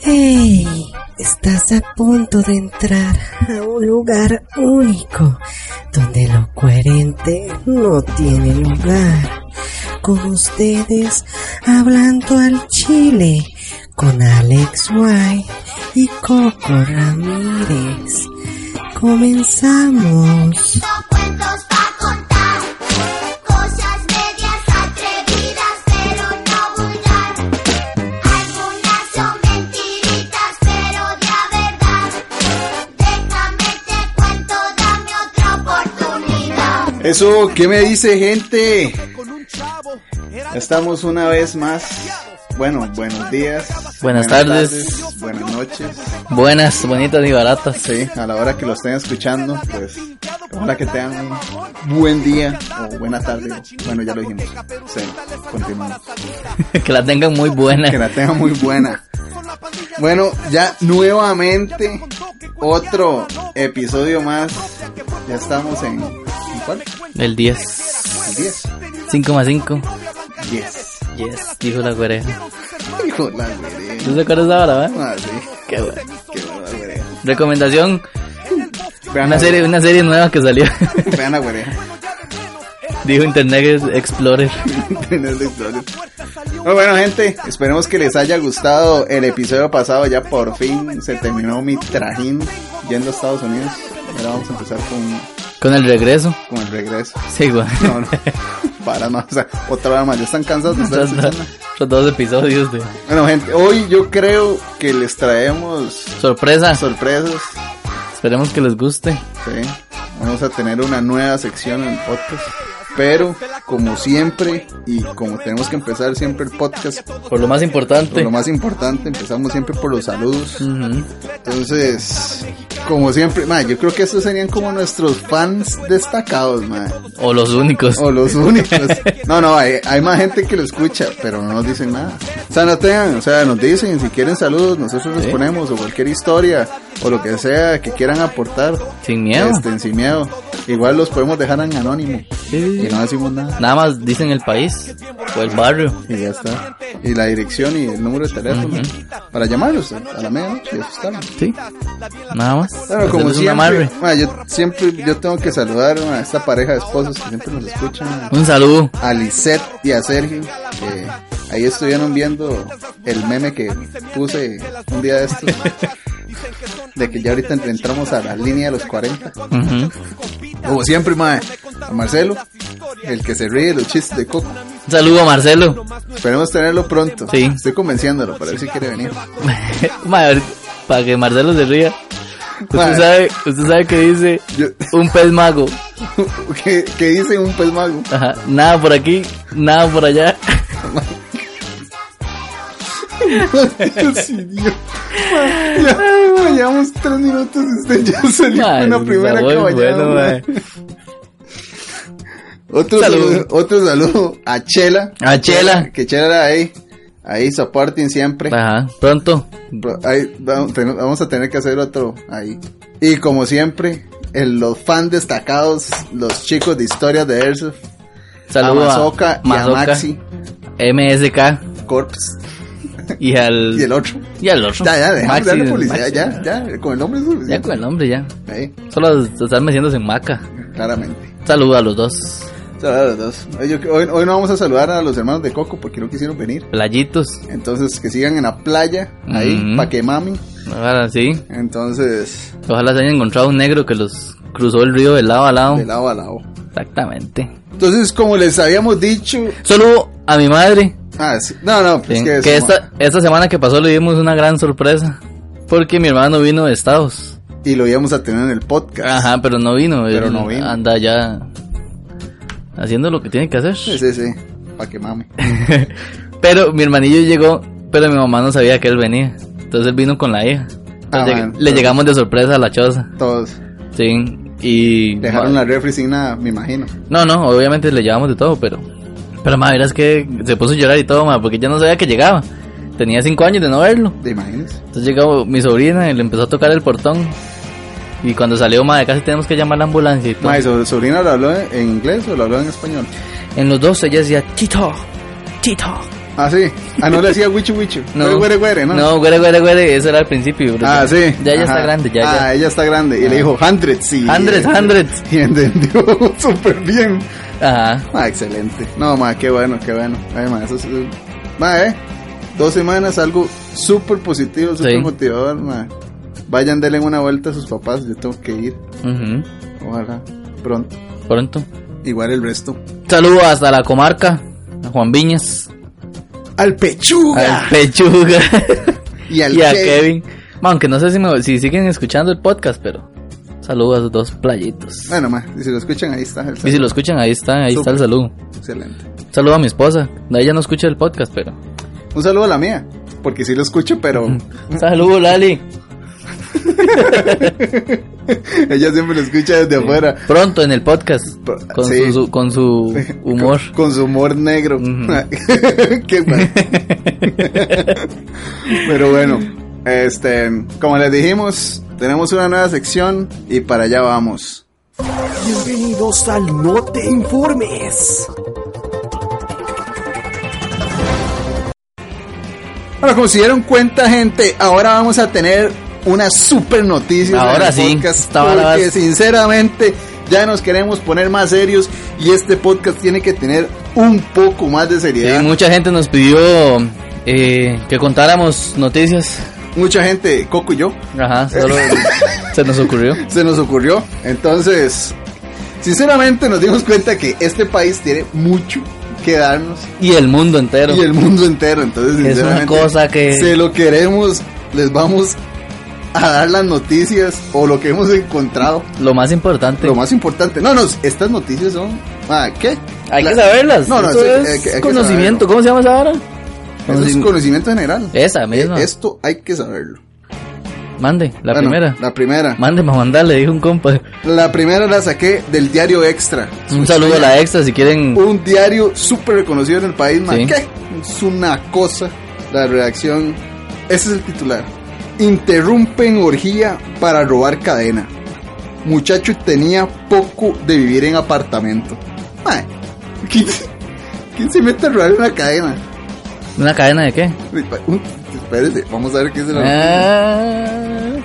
¡Hey! Estás a punto de entrar a un lugar único donde lo coherente no tiene lugar. Con ustedes, hablando al chile, con Alex White y Coco Ramírez. Comenzamos. Eso, ¿qué me dice gente? Estamos una vez más. Bueno, buenos días. Buenas tardes. Buenas noches. Buenas, bonitas y baratas. Sí, a la hora que lo estén escuchando, pues ojalá que tengan un buen día o buena tarde. Bueno, ya lo dijimos. Sí, continuamos. que la tengan muy buena. Que la tengan muy buena. Bueno, ya nuevamente otro episodio más. Ya estamos en... ¿en cuál? El 10. El 10. 5 más 5. 10. Yes, dijo la güereja. Hijo de la güerea. ¿Tú te acuerdas de ahora, va? Ah, sí. Qué bueno. Qué buena la güerea. Recomendación, Vean una serie, una serie nueva que salió. Vean la güerea. dijo Internet Explorer. De Explorer. Muy bueno, gente, esperemos que les haya gustado el episodio pasado. Ya por fin se terminó mi trajín yendo a Estados Unidos. Ahora vamos a empezar con, Con el regreso. con el regreso. Sí, güey. No, no, para más, o sea, otra vez más. Ya están cansados de estar Otros dos- episodios de Bueno, gente, hoy yo creo que les traemos sorpresa. sorpresas. Esperemos que les guste. Sí, vamos a tener una nueva sección en podcast. Pero, como siempre, y como tenemos que empezar siempre el podcast Por lo más importante. por lo más importante, empezamos siempre por los saludos. Ujú. Entonces, como siempre, ma, yo creo que estos serían como nuestros fans destacados, ma, O los únicos. o los únicos. No, no, hay, hay más gente que lo escucha, pero no nos dicen nada. O sea, no tengan, o sea, nos dicen si quieren saludos, nosotros les Sí. ponemos, o cualquier historia, o lo que sea que quieran aportar. Sin miedo. Este, sin miedo. Igual los podemos dejar en anónimo sí. Y no decimos nada. Nada más dicen el país o el barrio. Y ya está. Y la dirección y el número de teléfono para llamarlos a la medianoche y asustarlos. Sí. Nada más. Claro, como siempre, ma, yo siempre yo tengo que saludar a esta pareja de esposos que siempre nos escuchan, Un saludo. a Lisette y a Sergio, que ahí estuvieron viendo el meme que puse un día de estos, de que ya ahorita entramos a la línea de los 40. Ujú. Como siempre, mae, a Marcelo, el que se ríe de los chistes de Coco. Un saludo a Marcelo. Esperemos tenerlo pronto. Sí. Estoy convenciéndolo para ver si quiere venir. Madre, para que Marcelo se ría. Usted sabe, usted sabe que dice Yo- un pez mago. ¿Qué, qué dice un pez mago? Ajá. Nada por aquí, nada por allá. Dios idiota. Ya, llevamos tres minutos usted ya salió Madre, la primera caballada. bueno. Otro Saludo. otro saludo a Chela. A Chela. Que Chela ahí. Ahí soporten siempre. Ajá. Pronto. Ahí vamos a tener que hacer otro ahí. Y como siempre, el- los fans destacados, los chicos de historias de Airsoft, Saludo a Mazoka y a Maxi MSK Corps y al y el otro. y al otro. Ya, ya, dejamos Maxi, de darle publicidad, Maxi. ya, ya, con el nombre es Ya con el nombre ya. Ahí, Solo están metiéndose en maca. claramente. Saludo a los dos. Saludos a los dos. Hoy, hoy- hoy no vamos a saludar a los hermanos de Coco porque no quisieron venir. Playitos. Entonces, que sigan en la playa, ahí, Ujú. pa' que mami. Ahora sí. Entonces, Ojalá se hayan encontrado un negro que los cruzó el río de lado a lado. de lado a lado. Exactamente. Entonces, como les habíamos dicho. Saludo a mi madre. Ah, sí. No, no, pues Sí, que, que esta, esta semana que pasó le dimos una gran sorpresa. Porque mi hermano vino de Estados. Y lo íbamos a tener en el podcast. Ajá, pero no vino. Pero no vino. Anda ya haciendo lo que tiene que hacer. Sí, sí, sí. Pa' que mami. pero mi hermanillo llegó pero mi mamá no sabía que él venía. Entonces él vino con la hija. Ah, le llegamos de sorpresa a la choza. Todos. Sí. Y. Dejaron la refri sin nada, me imagino. No, no, obviamente le llevamos de todo, pero. Pero madre, verás que se puso a llorar y todo, ma, porque ya no sabía que llegaba. Tenía cinco años de no verlo. ¿Te imaginas? Entonces llegó mi sobrina y le empezó a tocar el portón. Y cuando salió, madre, casi tenemos que llamar a la ambulancia y todo. ¿su sobrina lo habló en inglés o lo habló en español? En los dos ella decía, Tito, Tito. Ah, sí. Ah, no le decía wichu wichu. No, Güere, güere, ¿no? No, güere, güere, güere, eso era al principio. bro. Ah, sí. Ya ella está grande, ya, Ah, ya. ella está grande. Y le dijo hundreds, sí. Hundreds, hundreds. Y entendió súper bien. Ajá. Ah, excelente. No, ma, qué bueno, qué bueno. Ay, ma, eso es... Ma, eh. Dos semanas, algo súper positivo, súper Sí. motivador, ma. Vayan, denle una vuelta a sus papás. Yo tengo que ir. Ujú. Ojalá. Pronto. Pronto. Igual el resto. Saludo hasta la comarca, a Juan Viñas, Al pechuga. al Pechuga y al y a Kevin. Aunque no sé si, me- si siguen escuchando el podcast, pero saludo a esos dos playitos. Bueno, ma, y si lo escuchan, ahí está. el Y si lo escuchan, ahí está, ahí está el saludo. Excelente. Saludo a mi esposa. Ella no escucha el podcast, pero. Un saludo a la mía. Porque sí lo escucho, pero Saludo, Lali. ella siempre lo escucha desde afuera. Pronto en el podcast. Con, Sí. su, con su humor. Con, con su humor negro. Qué bueno. Pero bueno, este, como les dijimos, tenemos una nueva sección y para allá vamos. Bienvenidos al No Te Informes. Bueno, como se dieron cuenta, gente, ahora vamos a tener una super noticia. Ahora sí, podcast, porque sinceramente ya nos queremos poner más serios y este podcast tiene que tener un poco más de Sí, seriedad. mucha gente nos pidió eh, que contáramos noticias. Mucha gente, Coco y yo, Ajá, solo se nos ocurrió. se nos ocurrió. Entonces, sinceramente nos dimos cuenta que este país tiene mucho que darnos Y el mundo entero. y el mundo entero. Entonces, Es una sinceramente, cosa que- se lo queremos, les vamos a dar las noticias o lo que hemos encontrado. Lo más importante. Lo más importante. No, no, estas noticias son. Ah, ¿qué? Hay que saberlas. No, no, Esto sí, es hay que- hay que conocimiento. ¿Cómo se llama esa hora? Eso es conocimiento general. Esa misma. Eh, Esto hay que saberlo. Mande, la Bueno, primera. La primera. Mande para mandarle, dijo un compa. La primera la saqué del diario Extra. Un saludo a la extra si quieren. Un diario súper reconocido en el país, man. Sí. ¿Qué? Es una cosa. La redacción. Ese es el titular. Interrumpen orgía para robar cadena. Muchacho tenía poco de vivir en apartamento. Man, ¿quién, quién se mete a robar una cadena? ¿Una cadena de qué? Espérese, vamos a ver qué es la Ah,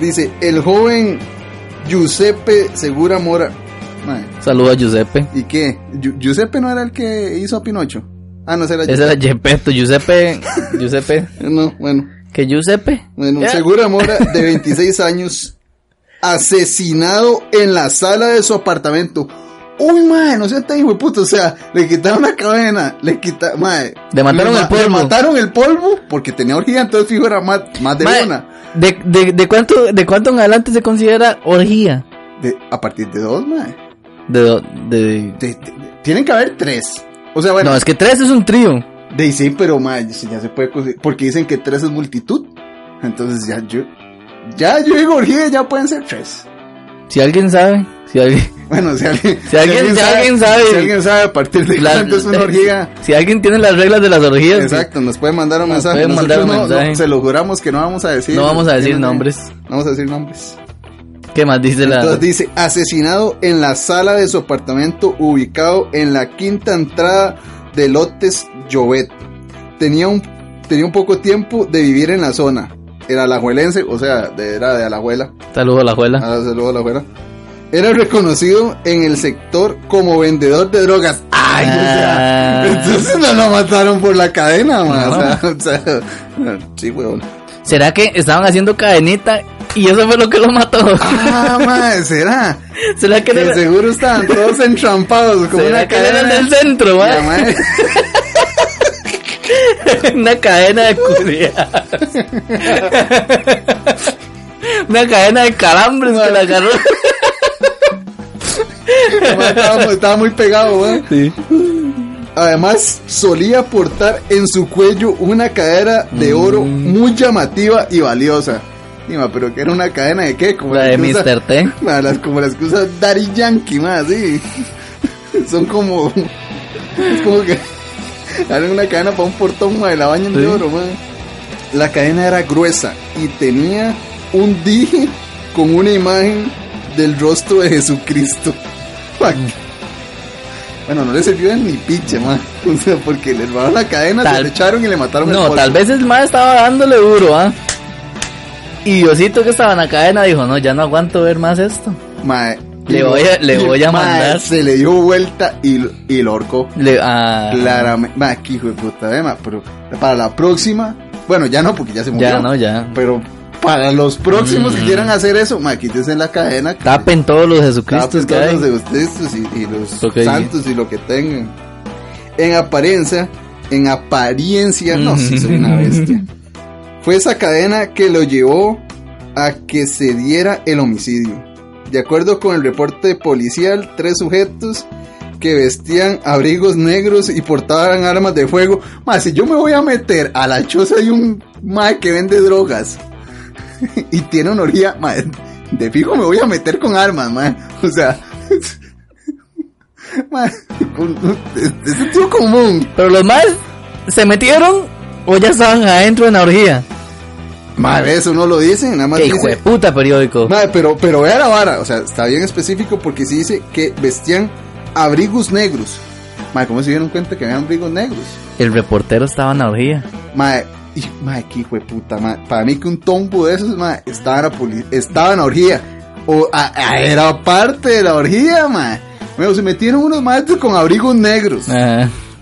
Dice, el joven Giuseppe Segura Mora. Man, saludo a Giuseppe. ¿Y qué? Giu- ¿Giuseppe no era el que hizo a Pinocho? Ah, no, ese era Ese era Gepetto, Giuseppe. Giuseppe. No, bueno. ¿Qué Giuseppe? Bueno. Segura Mora, de 26 años, asesinado en la sala de su apartamento. Uy, madre, no sea tan hijo de puta. O sea, le quitaron la cadena, le quitaron, madre. Le mataron ma- el polvo. Le mataron el polvo porque tenía orgía, entonces fijo era más, más de una. ¿de, de, de cuánto, ¿De cuánto en adelante se considera orgía? De- a partir de dos, madre. De, do- de, De- de- de- tienen que haber tres. O sea, bueno, No, es que tres es un trío. De sí, pero madre, ya se puede conseguir- porque dicen que tres es multitud. Entonces ya yo, ya yo digo orgía, ya pueden ser tres. Si alguien sabe, si alguien, Bueno, si alguien, Si alguien- si alguien sabe- si alguien sabe a partir de La- cuánto es una orgía, si alguien tiene las reglas de las orgías, exacto, nos puede mandar un Nos mensaje. pueden mandar Nosotros un no- mensaje. no, se lo juramos que no vamos a decir. no vamos a decir nombres. No vamos a decir nombres. ¿Qué más dice la? Entonces dice, asesinado en la sala de su apartamento ubicado en la quinta entrada de Lotes Llobet. Tenía un, tenía un poco tiempo de vivir en la zona. Era alajuelense, o sea, de- era de Alajuela. Saludo a la abuela. Ah, a. Era reconocido en el sector como vendedor de drogas. Ay, o sea, Ah. entonces no lo mataron por la cadena, man. O sea, o sea, sí, weón. ¿Será que estaban haciendo cadenita y eso fue lo que lo mató? Ah, madre, será. ¿Será que Que era, seguro estaban todos entrampados como será una que cadena del centro, La ma? madre- Una cadena de curia. Una cadena de calambres que la agarró. madre estaba, estaba muy pegado, weón. Sí. Además, solía portar en su cuello una cadena de oro Mm. muy llamativa y valiosa. Pero que era una cadena de qué? Como La de Mr. T. ma, las, como las que usa Daddy Yankee, más sí. Son como. Es como que. Eran una cadena para un portón, ma, de la bañan de Sí. oro, ma. La cadena era gruesa y tenía un dije con una imagen del rostro de Jesucristo. Ma, Bueno, no le sirvió de ni piche, ma. O sea, porque le robaron la cadena, se Tal- le echaron y le mataron el No, tal vez el más estaba dándole duro, ¿ah? Y Diosito que estaba en la cadena dijo, no, ya no aguanto ver más esto. Mae, Le voy a- le voy a mandar. Se le dio vuelta y, y lo ahorcó. Le, ah, Claramente. Mae, qué hijo de puta, eh, mae, pero para la próxima. Bueno, ya no, porque ya se murió. ya no, ya. Pero para los próximos que Mm. quieran hacer eso, mae, quítense la cadena. que- Tapen todos los Jesucristos tapen que todos hay. los de ustedes y, y los santos y lo que tengan. En apariencia, en apariencia, no, sí soy una bestia. Fue esa cadena que lo llevó a que se diera el homicidio. De acuerdo con el reporte policial, tres sujetos que vestían abrigos negros y portaban armas de fuego. Más, si yo me voy a meter a la choza de un mae que vende drogas y tiene una mae, de fijo me voy a meter con armas, mae. O sea, mae, de sentido común. Pero los más se metieron o ya estaban adentro en la orgía. Mae, eso no lo dicen, nada más Qué hijo de puta periódico. Mae, pero, pero vea la vara, o sea, está bien específico porque sí dice que vestían abrigos negros. Mae, ¿cómo se dieron cuenta que habían abrigos negros? El reportero estaba en la orgía. Mae, y, mae, qué hijo de puta, mae. Para mí que un tombo de esos, mae, estaba en la, poli- estaba en la orgía. O a- a- era parte de la orgía, mae. Bueno, se metieron unos maestros con abrigos negros.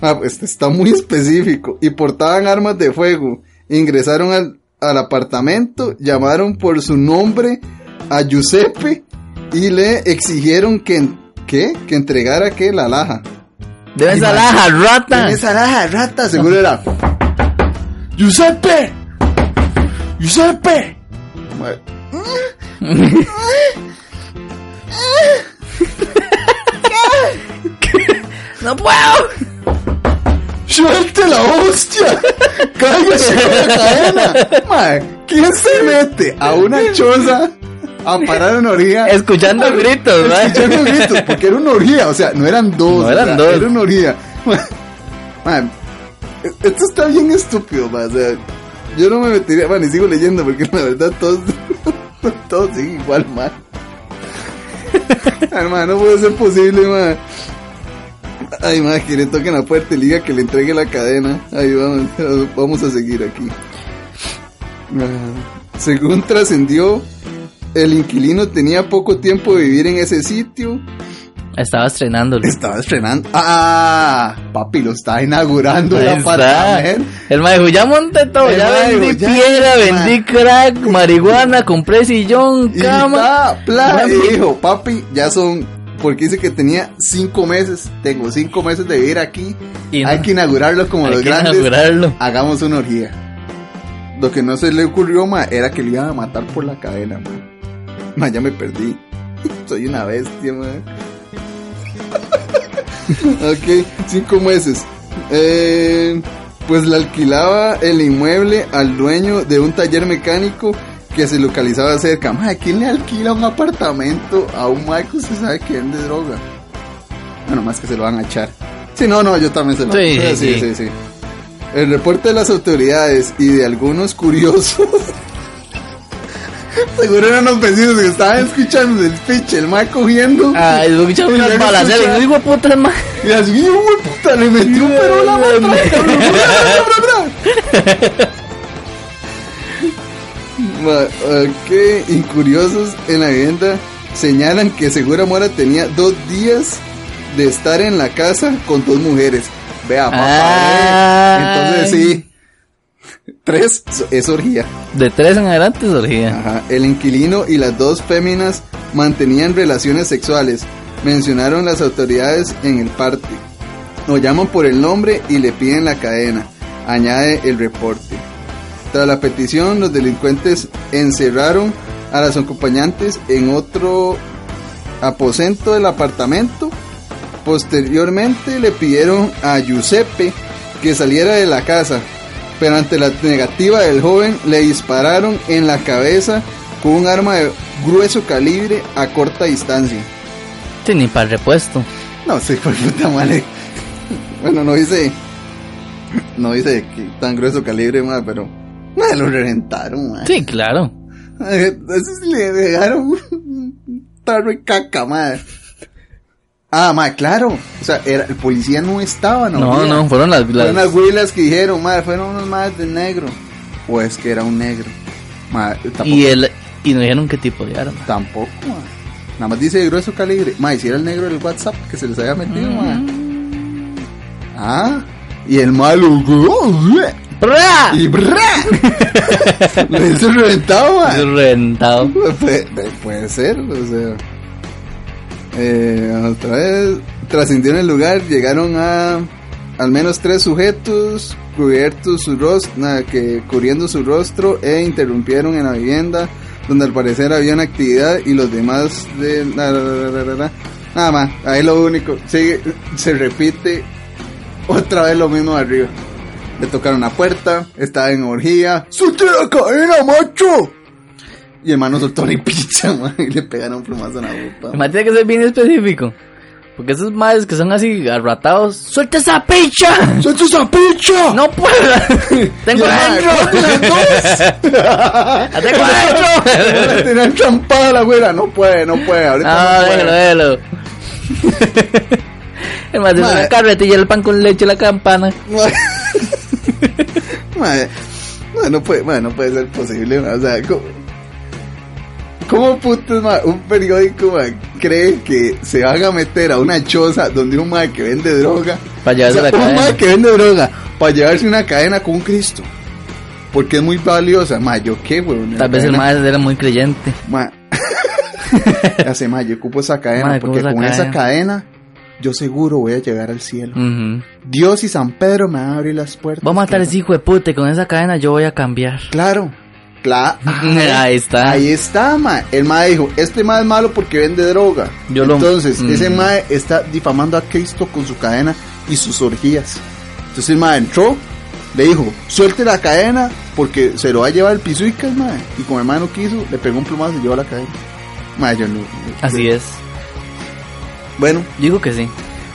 Ah, pues está muy específico. Y portaban armas de fuego. Ingresaron al, al apartamento, llamaron por su nombre a Giuseppe y le exigieron que, ¿qué? Que entregara, ¿qué? La laja. Debe Ay, ser mae. la rata. En esa laja, rata, seguro era. Giuseppe! Giuseppe! No puedo. ¡Suelte la hostia! ¡Cállese la cadena! ¿quién se mete a una choza a parar una orgía? Escuchando gritos, ¿verdad? Escuchando gritos, porque era una orgía, o sea, no eran dos. No eran dos. Era una orgía. Mae, mae, esto está bien estúpido, mae, o sea, yo no me metería, bueno, y sigo leyendo porque la verdad todos, todos siguen igual, mae. Hermano, no puede ser posible, mae. Ay, mae, que le toquen la puerta y le diga que le entregue la cadena. Ahí vamos, vamos a seguir aquí. Ah, Según trascendió, el inquilino tenía poco tiempo de vivir en ese sitio. Estaba estrenándolo. Estaba estrenando. ¡Ah! Papi, lo está inaugurando Ahí está. apartamento. El mae dijo, ya monté todo, El ya mae vendí ya, piedra, mae. vendí crack, marihuana, compré sillón, Y cama. pla, Mami. y dijo, papi, ya son, porque dice que tenía cinco meses, tengo cinco meses de vivir aquí, Y hay que inaugurarlo como Hay los que grandes, inaugurarlo. hagamos una orgía. Lo que no se le ocurrió, ma, era que lo iban a matar por la cadena, ma. Ma, ya me perdí. Soy una bestia, ma. ok, cinco meses. Eh, pues le alquilaba el inmueble al dueño de un taller mecánico que se localizaba cerca. ¿quién le alquila un apartamento a un ma que usted sabe que vende droga? Bueno, más que se lo van a echar. Sí, no, no, yo también se lo Sí, sí, sí. sí, sí. El reporte de las autoridades y de algunos curiosos. Seguro eran los vecinos que estaban escuchando el pitch, el ma cogiendo. Mira, unas que balas. Le digo, puta madre. Y así, "Hijo puta, le metió un perro a la matraca. Ok, incuriosos en la vivienda señalan que Segura Mora tenía dos días de estar en la casa con dos mujeres. Vea, papá. Eh. Entonces sí. Tres es orgía. De tres en adelante surgía. Ajá. El inquilino y las dos féminas mantenían relaciones sexuales. Mencionaron las autoridades en el parte. Lo llaman por el nombre y le piden la cadena. Añade el reporte. Tras la petición, los delincuentes encerraron a las acompañantes en otro aposento del apartamento Posteriormente le pidieron a Giuseppe que saliera de la casa, pero ante la negativa del joven le dispararon en la cabeza con un arma de grueso calibre a corta distancia. Sí, ni para el repuesto. No sé, por puta madre. Bueno, no dice. No dice que tan grueso calibre, madre, pero. Madre, lo reventaron, madre. Sí, claro. Eso sí le dejaron un tarro de caca, madre. Ah, madre, claro. O sea, era, el policía no estaba, ¿no? No, no, fueron las... Fueron las- las huilas que dijeron, madre, fueron unos madres de negro. O es que era un negro. Madre, tampoco. y, el, y no dijeron qué tipo de arma. Tampoco, madre. Nada más dice de grueso calibre. Madre, si era el negro del WhatsApp que se les había metido, madre. Ah, y el malo. ¡Bra! Y brá. Lo hizo reventado, madre. Reventado. Puede, puede ser, o sea. Eh, otra vez trascendió en el lugar, llegaron a al menos tres sujetos cubiertos su rostro, que cubriendo su rostro e interrumpieron en la vivienda donde al parecer había una actividad y los demás de na, na, na, na, na, na. nada más, ahí lo único, sigue, se repite otra vez lo mismo arriba. Le tocaron la puerta, estaba en orgía. ¡Suelte la cadena, macho! Y el mano soltó una pizza, man, y le pegaron un plumazo en la boca. Además tiene que ser bien específico. Porque esos madres que son así arratados. ¡Suelta esa picha! ¡Suelte esa picha! ¡No puedo! ¡Tengo Y el mae, dentro! ¡La tengo dentro! Le tenían trampada la güera. No puede, no puede. Ahorita Ah, no puede. déjalo, déjalo. El de Mae. una carretilla, el pan con leche, la campana. Madre, no, no puede, madre, no puede ser posible, madre, o sea, ¿cómo, cómo putas, madre, un periódico madre, cree que se van a meter a una choza donde un madre que vende droga, Para llevarse o sea, la un cadena. madre que vende droga, para llevarse una cadena con un Cristo, porque es muy valiosa, madre, yo qué, weón, Tal vez el más era muy creyente. Madre, hace madre, yo ocupo esa cadena, Madre, porque esa con esa cadena. Yo seguro voy a llegar al cielo. Dios y San Pedro me van a abrir las puertas. Vamos a matar a ese hijo de puta y con esa cadena yo voy a cambiar. Claro. Claro. Ahí está. Ahí está, ma. El ma dijo, este ma es malo porque vende droga. Yo lo- Entonces, Mm. ese ma está difamando a Cristo con su cadena y sus orgías. Entonces el ma entró, le dijo, suelte la cadena porque se lo va a llevar el ma. Y como el ma no quiso, le pegó un plumazo y llevó la cadena. Ma, yo no. Así es. Bueno, Yo digo que sí.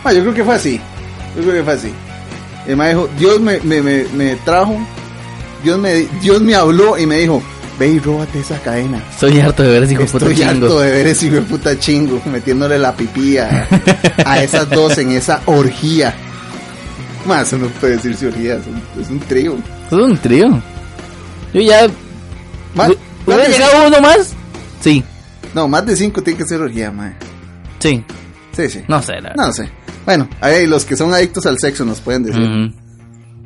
ma, yo creo que fue así. Yo creo que fue así. El ma dijo, Dios me, me, me, me trajo, Dios me, Dios me habló y me dijo, ve y róbate esa cadena. Estoy harto de ver ese hijo de puta Estoy harto chingo. de ver ese hijo de puta chingo metiéndole la pipí a, a esas dos en esa orgía. Más, uno puede decirse orgía, es un, trío. Es un trío. Yo ya. Más, ¿Hubiera llegado uno más? Sí. no, más de cinco tiene que ser orgía, mae. Sí. Sí, sí. No sé, la verdad. No sé. Bueno, ahí los que son adictos al sexo nos pueden decir.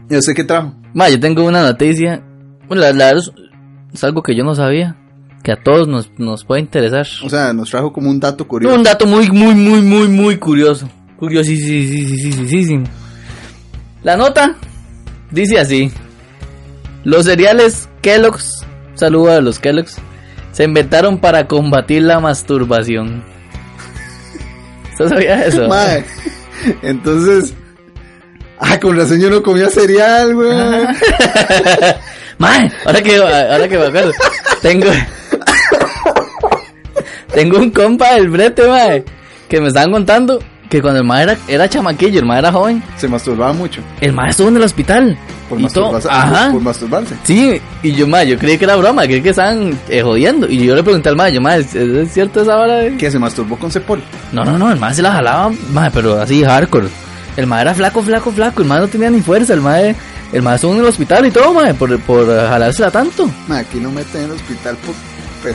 Yo sé qué trajo. Ma, yo tengo una noticia. Bueno, la, es algo que yo no sabía. Que a todos nos, nos puede interesar. O sea, nos trajo como un dato curioso. Un dato muy, muy, muy, muy, muy curioso. Curiosísimo. La nota dice así. Los cereales Kellogg's, saludo a los Kellogg's, se inventaron para combatir la masturbación. ¿Usted sabía eso? Mae. Entonces. Ah, con razón yo no comía cereal, güey. Mae, ahora que, ahora que me acuerdo, tengo, tengo un compa del brete, mae, que me estaban contando que cuando el mae era, era chamaquillo, el mae era joven, Se masturbaba mucho. el mae estuvo en el hospital. Por, y masturbarse, ajá, por masturbarse. sí, y yo, mae, yo creí que era broma, creí que estaban eh, jodiendo, y yo le pregunté al mae, yo, mae, ¿es, es cierto esa hora? de-?" Que se masturbó con Cepol. No, no, no, el mae se la jalaba, mae, pero así hardcore. El mae era flaco, flaco, flaco, el mae no tenía ni fuerza, el mae, el mae estuvo en el hospital y todo, mae, por, por jalársela tanto. Ma, aquí no meten en el hospital por, por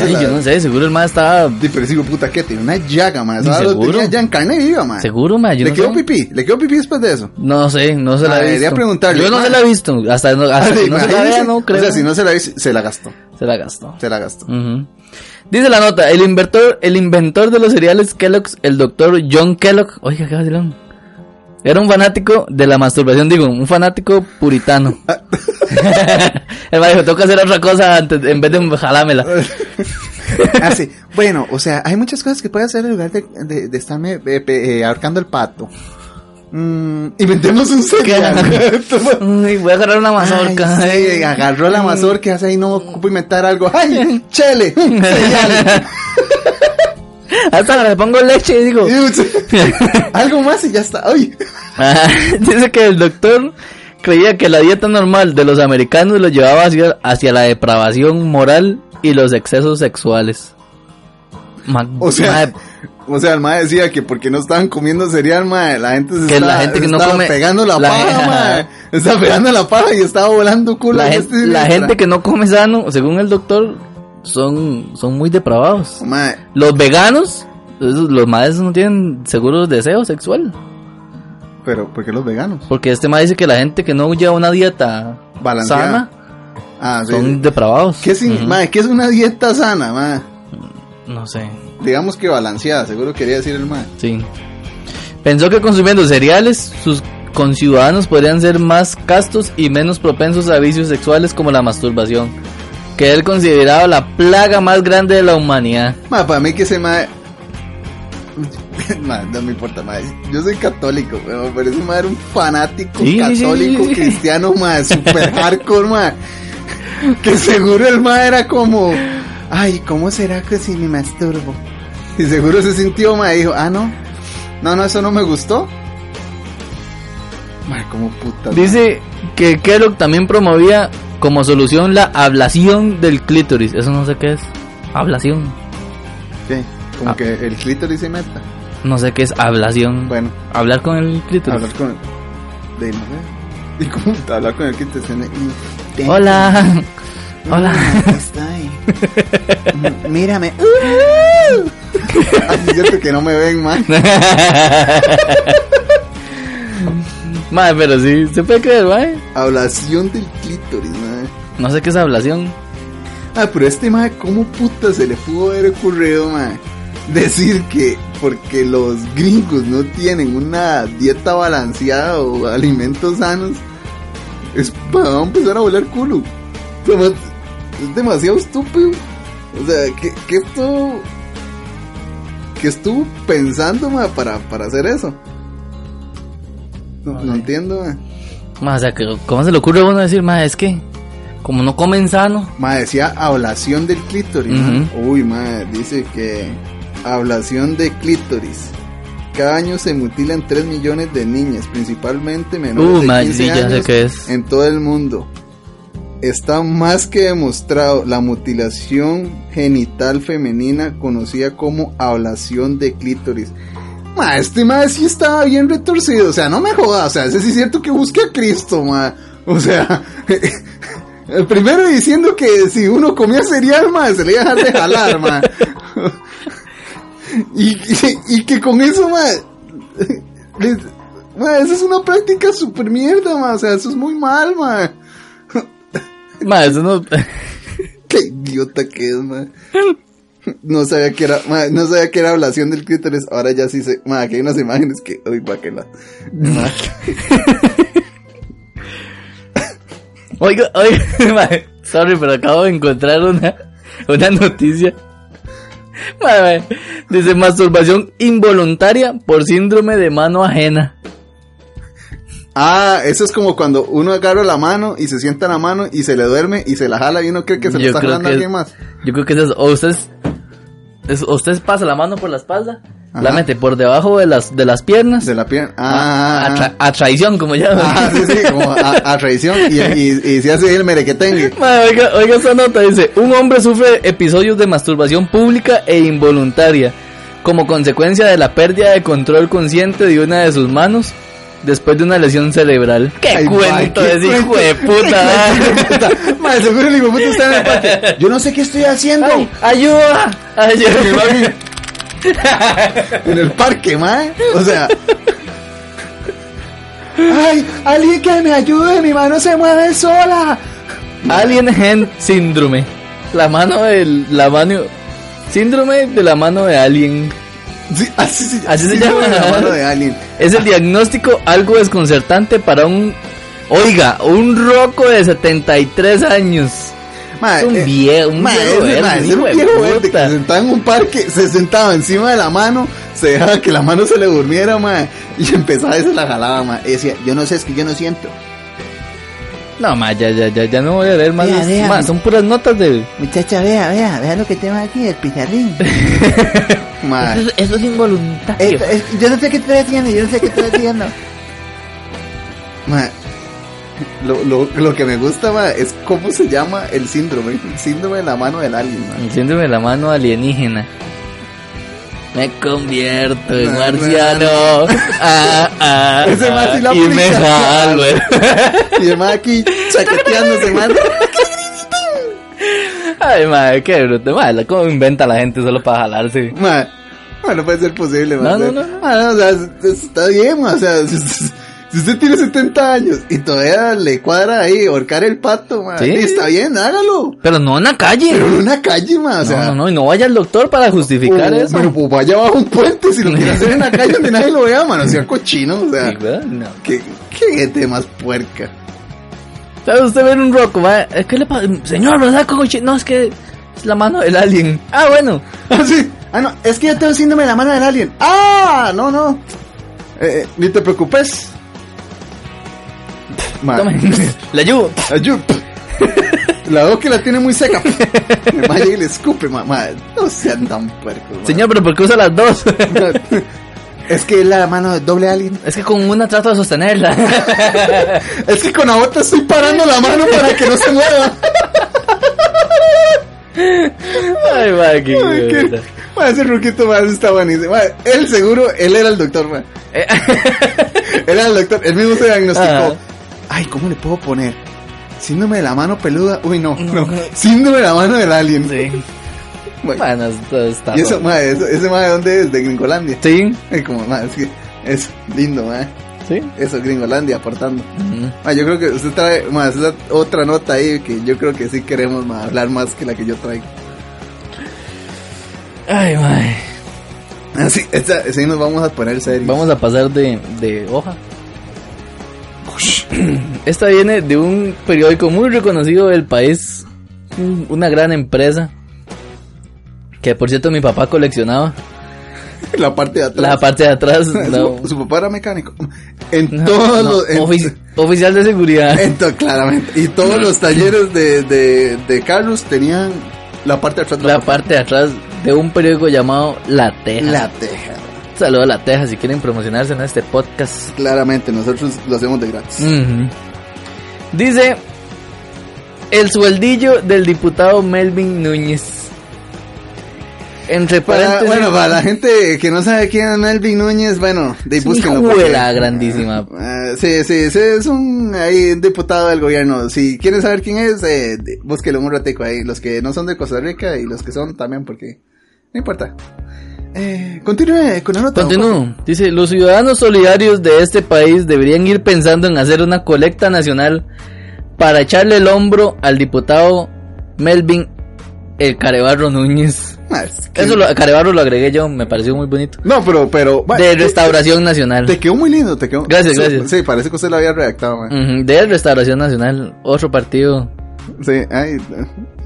Ay, la- yo no sé, seguro el mae estaba pero digo, puta, que tiene una llaga, lo seguro. tenía ya en carne viva, ma. Seguro, yo ¿Le no quedó sé. pipí? ¿Le quedó pipí después de eso? No sé, no se la he debería visto. preguntarle, Yo no se la he visto. Hasta, no, hasta que Ah, no se la vea, no creo. O sea, si no se la hizo, se la gastó. Se la gastó. Se la gastó. Ujú. Dice la nota, el inventor, el inventor de los cereales Kellogg's, el doctor John Kellogg, oiga, qué vacilón. Era un fanático de la masturbación, digo, un fanático puritano. el mae dijo, toca hacer otra cosa antes, en vez de jalármela. Así, bueno, o sea, hay muchas cosas que puede hacer en lugar de, de, de estarme eh, eh, ahorcando el pato. Mm, inventemos un cereal. Uy, voy a agarrar una mazorca. Ay, sí, agarró la mazorca, hace ahí no ocupo inventar algo. ¡Ay, chele! Hasta le pongo leche y digo. algo más y ya está. ¡Ay! Ah, dice que el doctor creía que la dieta normal de los americanos lo llevaba hacia, hacia la depravación moral y los excesos sexuales. Ma- O sea, o sea, el mae decía que porque no estaban comiendo cereal, mae, la gente se Que estaba, la gente que no come- pegando la, la- paja, mae. Estaba pegando la paja y estaba volando culo. la, gente que no come sano, según el doctor, son, son muy depravados. Los veganos, los maestros no tienen seguro deseo sexual. pero ¿por qué los veganos? Porque este ma dice que la gente que no lleva una dieta Balanceada. sana Ah, sí. son depravados. ¿Qué, es, in- Ujú. mae, ¿Qué es una dieta sana? No sé. Digamos que balanceada, seguro quería decir el. Sí. Pensó que consumiendo cereales, sus conciudadanos podrían ser más castos y menos propensos a vicios sexuales como la masturbación, que él consideraba la plaga más grande de la humanidad. Ma, para mí que ese mae... Ma, no me importa, mae. Yo soy católico, pero ese mae era un fanático Sí, católico sí, sí. cristiano, mae, super hardcore, mae. Que seguro el mae era como... Ay, ¿cómo será que si me masturbo? Y seguro se sintió, mae, dijo, ah, no. No, no, eso no me gustó. Mae, como puta. Dice que Kellogg también promovía como solución la ablación del clítoris. Eso no sé qué es. Ablación. ¿Qué? Como Ah. que el clítoris se meta. No sé qué es ablación. Bueno. Hablar con el clítoris. Hablar con el... De, no sé. ¿Y cómo hablar con el clítoris? Y- Hola. Hola. Ah, está ahí. M- Mírame. Así es cierto que no me ven, man. Madre, pero sí, se puede creer, mae. Ablación del clítoris, man. No sé qué es ablación. Ah, pero este man, ¿cómo puta se le pudo haber ocurrido, man? Decir que porque los gringos no tienen una dieta balanceada o alimentos sanos, es para empezar a volar culo. Es demasiado estúpido. O sea, ¿qué, qué estuvo, qué estuvo pensando, man, para, para hacer eso? No, no entiendo. Ma, o sea, que, ¿cómo se le ocurre a uno decir, ma, es que como no comen sano? Ma, decía ablación del clítoris. Uy, ma, dice que ablación de clítoris. Cada año se mutilan 3 millones de niñas, principalmente menores Uh, de ma, 15 sí, años es. en todo el mundo. Está más que demostrado la mutilación genital femenina conocida como ablación de clítoris. Ma, este ma sí estaba bien retorcido, o sea, no me jodas, o sea, ese sí es cierto que busque a Cristo, ma. O sea, primero diciendo que si uno comía cereal, ma, se le iba a dejar de jalar, ma. Y, y, y que con eso, ma, les- ma, esa es una práctica super mierda, ma, o sea, eso es muy mal, ma. Ma, eso no... Qué idiota que es, ma. No sabía que era, ma, no sabía que era ablación del clítoris, ahora ya sí sé, ma, aquí hay unas imágenes que, uy, pa' que la, ma. Oiga, oiga, ma, sorry, pero acabo de encontrar una, una noticia. Ma, dice masturbación involuntaria por síndrome de mano ajena. Ah, eso es como cuando uno agarra la mano y se sienta en la mano y se le duerme y se la jala y uno cree que se la está jalando a que alguien más. Yo creo que es eso. O es- o ustedes pasa la mano por la espalda, la mete por debajo de las, de las piernas. De la pierna. a, Ah, a tra- a traición, como llaman. ah, sí, sí, como a, a traición y, y, y se hace el merequetengue. Oiga, oiga esta nota, dice, un hombre sufre episodios de masturbación pública e involuntaria como consecuencia de la pérdida de control consciente de una de sus manos después de una lesión cerebral. ¡Qué Ay, cuento ma, qué ese hijo de puta! ma. Seguro el hijo de puta está en el patio. Yo no sé qué estoy haciendo. Ay, ¡Ayuda! ¡Ayuda! En el parque, mae. O sea. Ay, alguien que me ayude, mi mano se mueve sola. Alien Hand Síndrome. La mano del... La mano... Síndrome de la mano de alien. Sí, así, se- Así se sí, llama. La mano de alguien. Es el diagnóstico algo desconcertante para un... Oiga, un roco de 73 años. Ma, Es un eh, viejo, un ma, viejo verde, ma, ese hijo un viejo verde que puta. se sentaba en un parque, se sentaba encima de la mano, se dejaba que la mano se le durmiera, ma, y empezaba y se la jalaba, ma, y decía, yo no sé, es que yo no siento. No, ma, ya, ya, ya, ya no voy a leer más. Vea, vea. Ma, son puras notas de. Muchacha, vea, vea, vea lo que tengo aquí, el pizarrín. Eso, eso es involuntario. Eh, eh, yo no sé qué estoy haciendo, yo no sé qué estoy haciendo. ma, lo, lo, lo que me gusta, ma, es cómo se llama el síndrome, el síndrome de la mano del alien, ma. El síndrome de la mano alienígena. Me convierto en No, marciano. Ah, ah, Ese ah, más sí la y me jalo. Y el ma aquí chaqueteándose, ma. Ay, madre, qué bruto. Madre, ¿cómo inventa la gente solo para jalarse? Ma, ma, no puede ser posible, ma. No, no, no, no. ma, no, o sea, es- es- está bien, o sea, si, usted tiene 70 años y todavía le cuadra ahí ahorcar el pato, ma, Sí. está bien, hágalo. Pero no en la calle. Pero en una calle, ma, o sea. no, no, no, y no vaya al doctor para justificar o- eso. Pero pues vaya bajo un puente si lo quiere hacer en la calle donde nadie lo vea, mano, sea cochino, o sea, qué, qué más puerca. ¿Sabe usted ver un roco? va? ¿Qué le pasa? Señor, ¿verdad? coche? No, es que es la mano del alien. Ah, bueno. Ah, sí. Ah, no, es que yo tengo síndrome de la mano del alien. Ah, no, no. Eh, eh, ni te preocupes. Ma, Tome, le ayudo. Ayú. La veo que la tiene muy seca. Me vaya y le escupe, mamá. No sean tan puercos. Señor, pero ¿por qué usa las dos? Es que es la mano de doble alien. es que con una trato de sostenerla. Es que con la otra estoy parando la mano para que no se mueva. Ay, va, qué Ay, qué- ese ruquito más está buenísimo. Él seguro, él era el doctor, ma. Eh, Él era el doctor, él mismo se diagnosticó. Ajá. Ay, ¿cómo le puedo poner? Síndrome de la mano peluda. Uy, no, no. Síndrome de la mano del alien. sí. Bueno, esto está. y eso, raro. ma, eso- ese ma de dónde es? De Gringolandia. Sí, Ay, como, ma, es que es lindo, ma. sí. Eso, Gringolandia aportando. Ma, yo creo que usted trae más otra nota ahí que yo creo que sí queremos hablar más que la que yo traigo. Ay, mae. Así, esta, sí nos vamos a poner serios. Vamos a pasar de, de hoja. Esta viene de un periódico muy reconocido del país. un- Una gran empresa. Que por cierto mi papá coleccionaba. la parte de atrás. La parte de atrás. Su- papá era mecánico. En no, todos no, los. en- ofici- oficial de seguridad. en to- claramente. Y todos los talleres de, de, de Carlos tenían la parte de atrás. de La papá. parte de atrás de un periódico llamado La Teja. La teja. Saludos a La Teja si quieren promocionarse en este podcast. Claramente, nosotros lo hacemos de gratis. Dice el sueldillo del diputado Melvin Núñez. Entre Para, paréntesis. bueno, para la gente que no sabe quién es Melvin Núñez, bueno, de búsquenlo. grandísima. Eh, sí, sí, sí, es un, ahí, diputado del gobierno. Si quieren saber quién es, eh, búsquenlo un ratico ahí. Los que no son de Costa Rica y los que son también, porque no importa. Eh, continúe con la nota. Continúo. Dice, los ciudadanos solidarios de este país deberían ir pensando en hacer una colecta nacional para echarle el hombro al diputado Melvin el Carebarro Núñez. Ah, es que- Eso lo, Carebarro lo agregué yo, me pareció muy bonito. No, pero, pero. De te- Restauración Nacional. Te quedó muy lindo, te quedó. Gracias, sí, gracias. Sí, parece que usted lo había redactado, man. De Restauración Nacional, otro partido Sí, ay,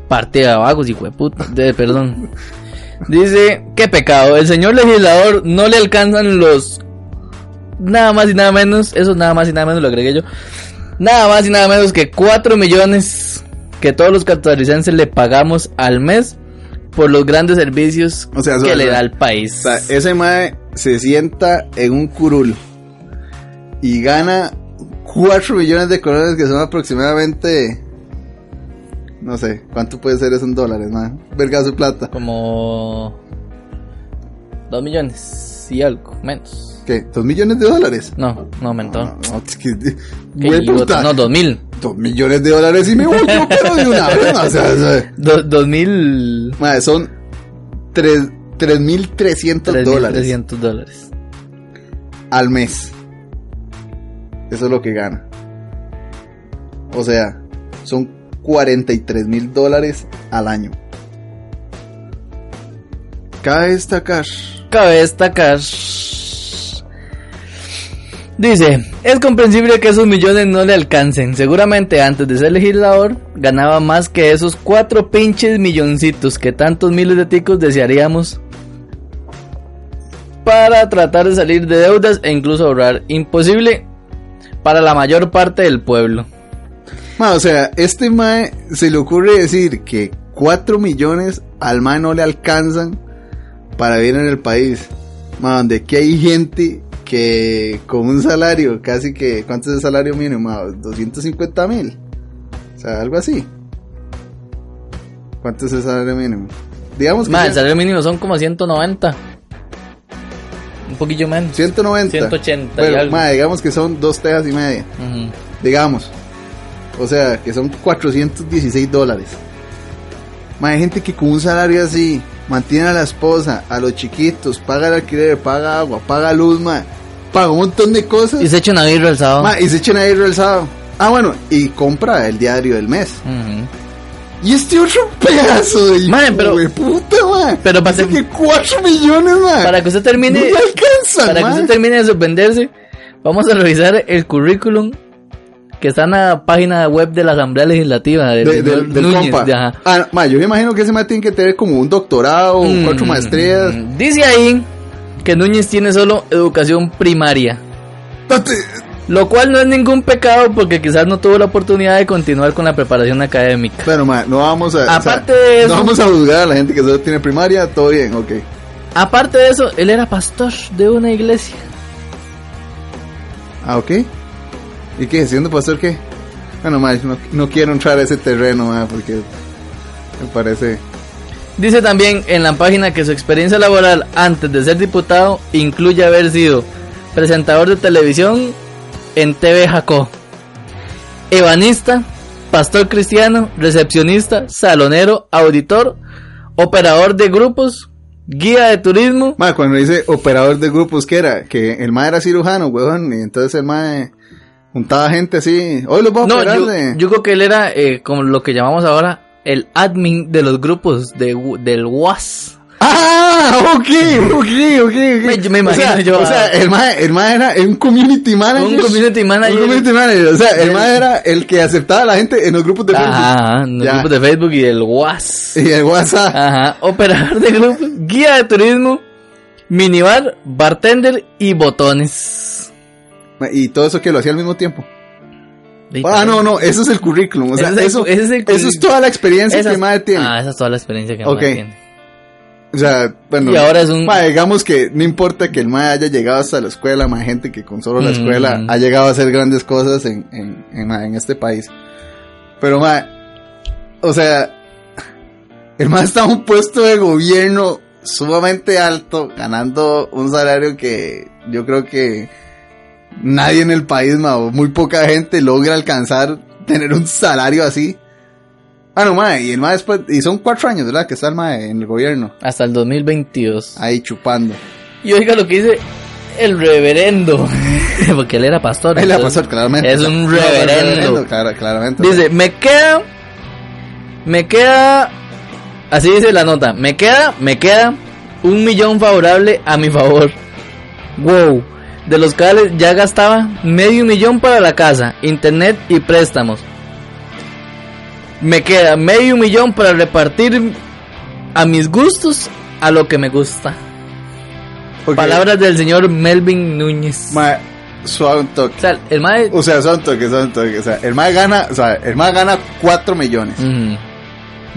Parte de vagos, hijo de puta. De, perdón. Dice, qué pecado. El señor legislador no le alcanzan los. Nada más y nada menos. Eso nada más y nada menos lo agregué yo. Nada más y nada menos que 4 millones que todos los costarricenses le pagamos al mes por los grandes servicios O sea, que le da el país. O sea, ese mae se sienta en un curul y gana 4 millones de colones que son aproximadamente. No sé, ¿cuánto puede ser eso en dólares, mae? Verga su plata. Como. 2 millones y algo, menos. ¿Qué? ¿2 millones de dólares? No, no aumentó. No, no, es que- Qué Güey, idiota. puta. No, 2000. 2 millones de dólares y me voy yo, pero de una vez, o sea, o sea, Do- 2000. mae, son 3 3.300 dólares 300 dólares. al mes. Eso es lo que gana. O sea, son 43 mil dólares al año. Cabe destacar Cabe destacar Dice, es comprensible que esos millones no le alcancen. Seguramente antes de ser legislador ganaba más que esos cuatro pinches milloncitos que tantos miles de ticos desearíamos para tratar de salir de deudas e incluso ahorrar. Imposible para la mayor parte del pueblo. Ma, o sea, este mae se le ocurre decir que 4 millones al mae no le alcanzan para vivir en el país. Ma, donde aquí hay gente que con un salario casi que, ¿cuánto es el salario mínimo? Ma, 250 mil. O sea, algo así. ¿Cuánto es el salario mínimo? Digamos que el salario mínimo son como 190. Un poquillo menos. 190. 180 y Bueno, algo. ma, digamos que son dos tejas y media. Digamos. O sea, que son 416 dólares. Ma, hay gente que con un salario así mantiene a la esposa, a los chiquitos, paga el alquiler, paga agua, paga luz, paga un montón de cosas. Y se echa una birra el sábado. y se echan a ir el sábado. Ah, bueno, y compra el diario del mes. Y este otro pedazo de hijo Ma, pero- de puta, ma. pero para Dice que 4 millones, ma. Para que usted termine. No alcanza, para que usted termine de sorprenderse, vamos a revisar el currículum que está en la página web de la Asamblea Legislativa del, De- del, del Núñez, compa. de- ajá. Ah, ma, yo me imagino que ese ma tiene que tener como un doctorado, Mm, cuatro maestrías. Dice ahí que Núñez tiene solo educación primaria. Date- Lo cual no es ningún pecado porque quizás no tuvo la oportunidad de continuar con la preparación académica. Bueno, ma, no vamos a. Aparte o sea, de eso- No vamos a juzgar a la gente que solo tiene primaria, todo bien, ok. Aparte de eso, él era pastor de una iglesia. Ah, ok. ¿Y qué? ¿Siendo pastor qué? Bueno, ma, no, no quiero entrar a ese terreno, ma, porque me parece. Dice también en la página que su experiencia laboral antes de ser diputado incluye haber sido presentador de televisión en TV Jacó, ebanista, pastor cristiano, recepcionista, salonero, auditor, operador de grupos, guía de turismo. Ma, cuando dice operador de grupos, ¿qué era? Que el ma era cirujano, weón, y entonces el ma juntaba gente así. Hoy voy a No, operar yo, yo creo que él era eh, como lo que llamamos ahora el admin de los grupos de, del WAS. Ah, ok, ok, ok, ok. Me- me o sea, imagino yo O sea, el ma, el ma era un community manager. Un community manager. Un community manager. O sea, el ma era el que aceptaba a la gente en los grupos de Facebook. Ajá, en los Ya. grupos de Facebook y el WAS. Y el WhatsApp. Ajá, operador de grupos, guía de turismo, minibar, bartender y botones. Y todo eso que lo hacía al mismo tiempo. Ah, no, no, eso es el currículum. O sea, es el- eso, es el eso es toda la experiencia Esa que madre tiene. Ah, esa es toda la experiencia que Ok. Mae tiene. O sea, bueno. Y ahora es un- ma, digamos que no importa que el MAE haya llegado hasta la escuela, más gente que con solo la Mm. escuela ha llegado a hacer grandes cosas en, en, en, en este país. Pero, ma, o sea, el MAE está en un puesto de gobierno sumamente alto, ganando un salario que yo creo que nadie en el país, ma, muy poca gente logra alcanzar tener un salario así. Ah, no, mae, y el mae después, y son cuatro años, ¿verdad? Que está el mae en el gobierno, Hasta el 2022. ahí chupando. Y oiga lo que dice el reverendo. Porque él era pastor. Él entonces, pasó, claramente. Es un reverendo. claro, claramente. Dice, me queda. Me queda. Así dice la nota. Me queda, me queda un millón favorable a mi favor. Wow. De los cuales ya gastaba medio millón para la casa, internet y préstamos. Me queda medio millón para repartir a mis gustos a lo que me gusta. Palabras del señor Melvin Núñez. Mae, suave toque. O sea, el mae. O sea, suave un toque, suave un toque. O sea, el mae gana, o sea, el mae gana cuatro millones. Ujú.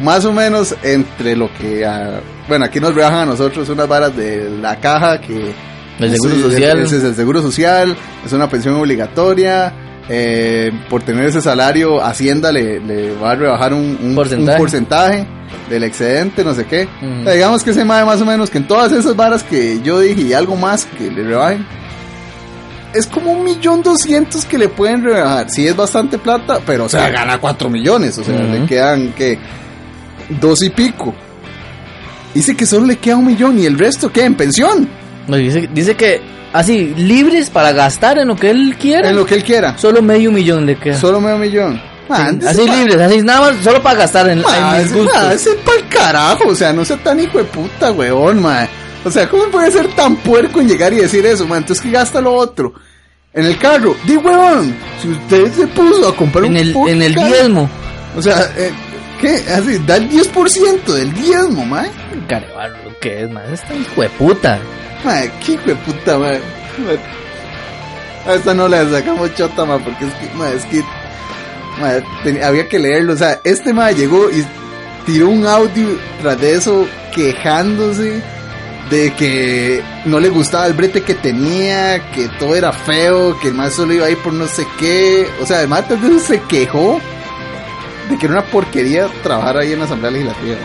Más o menos entre lo que, ah, bueno, aquí nos rebajan a nosotros unas varas de la caja que... El seguro Sí, social. Ese es el seguro social, es una pensión obligatoria. eh, por tener ese salario, Hacienda le, le va a rebajar un, un- Porcentaje. un porcentaje del excedente, no sé qué. O sea, digamos que ese mae más o menos que en todas esas varas que yo dije y algo más que le rebajen, es como un millón doscientos que le pueden rebajar. Sí es bastante plata, pero o sea, gana cuatro millones, o sea, le quedan que dos y pico. Dice que solo le queda un millón y el resto queda en pensión, Dice, dice que así, libres para gastar en lo que él quiera. en lo que él quiera. Solo medio millón le queda. Solo medio millón. Ah, Sí, así libres, así nada más, solo para gastar en, ma, en mis gustos. ma, ese pa'l carajo, o sea, no sea tan hijo de puta, weón, ma. O sea, ¿cómo puede ser tan puerco en llegar y decir eso, ma? Entonces que gasta lo otro. En el carro. Di huevón. Si usted se puso a comprar En un el, en el carro, diezmo. O sea, eh, ¿qué? Así, da el 10% del diezmo, mae. Carebarro, ¿qué es, más? Esta hijo de puta. Mae, qué hijo puta. Mae, A esta no le sacamos chota, mae, porque es que, mae, es que, mae, ten- había que leerlo. O sea, este mae llegó y tiró un audio tras de eso quejándose de que no le gustaba el brete que tenía, que todo era feo, que el mae solo iba a ir por no sé qué. O sea, además se quejó de que era una porquería trabajar ahí en la Asamblea Legislativa.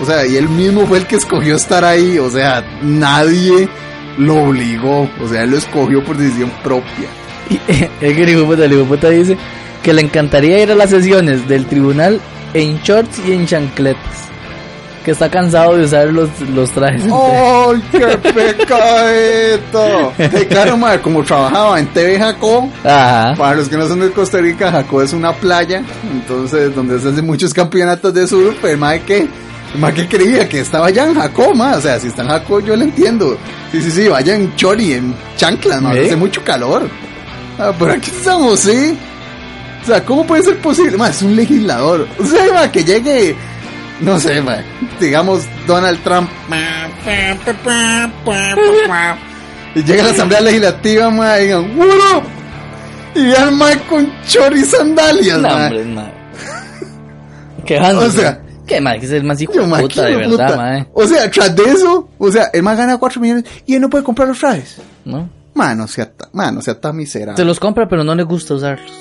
O sea, y él mismo fue el que escogió estar ahí. O sea, nadie lo obligó. O sea, él lo escogió por decisión propia. Y es que el el dice que le encantaría ir a las sesiones del tribunal en shorts y en chancletas. Que está cansado de usar los, los trajes. ¡Ay, qué pecadito! Sí, claro, madre, como trabajaba en TV Jacó, Ajá. para los que no son de Costa Rica, Jacó es una playa, entonces donde se hacen muchos campeonatos de surf, el madre que, mae que creía que estaba allá en Jacó, ma, o sea, si está en Jacó yo lo entiendo. Sí, sí, sí, vaya en chori, en chanclas, ma, ¿Eh? hace mucho calor. Ah, pero aquí estamos, ¿sí? O sea, ¿cómo puede ser posible? Ma, es un legislador. O sea, ma, que llegue, no sé, ma, digamos Donald Trump. Y llega a la Asamblea Legislativa, ma, y digan, ¡What up?". Y vean ma con chori y sandalias, No, ma. hombre, madre. Quejándose. O sea, ¿Qué, madre? Que es el más hijo de puta, de puta. verdad, madre. O sea, tras de eso, o sea, el más gana 4 millones y él no puede comprar los trajes. ¿No? Mano, sea, mano, sea tan Se miserable. los compra, pero no le gusta usarlos.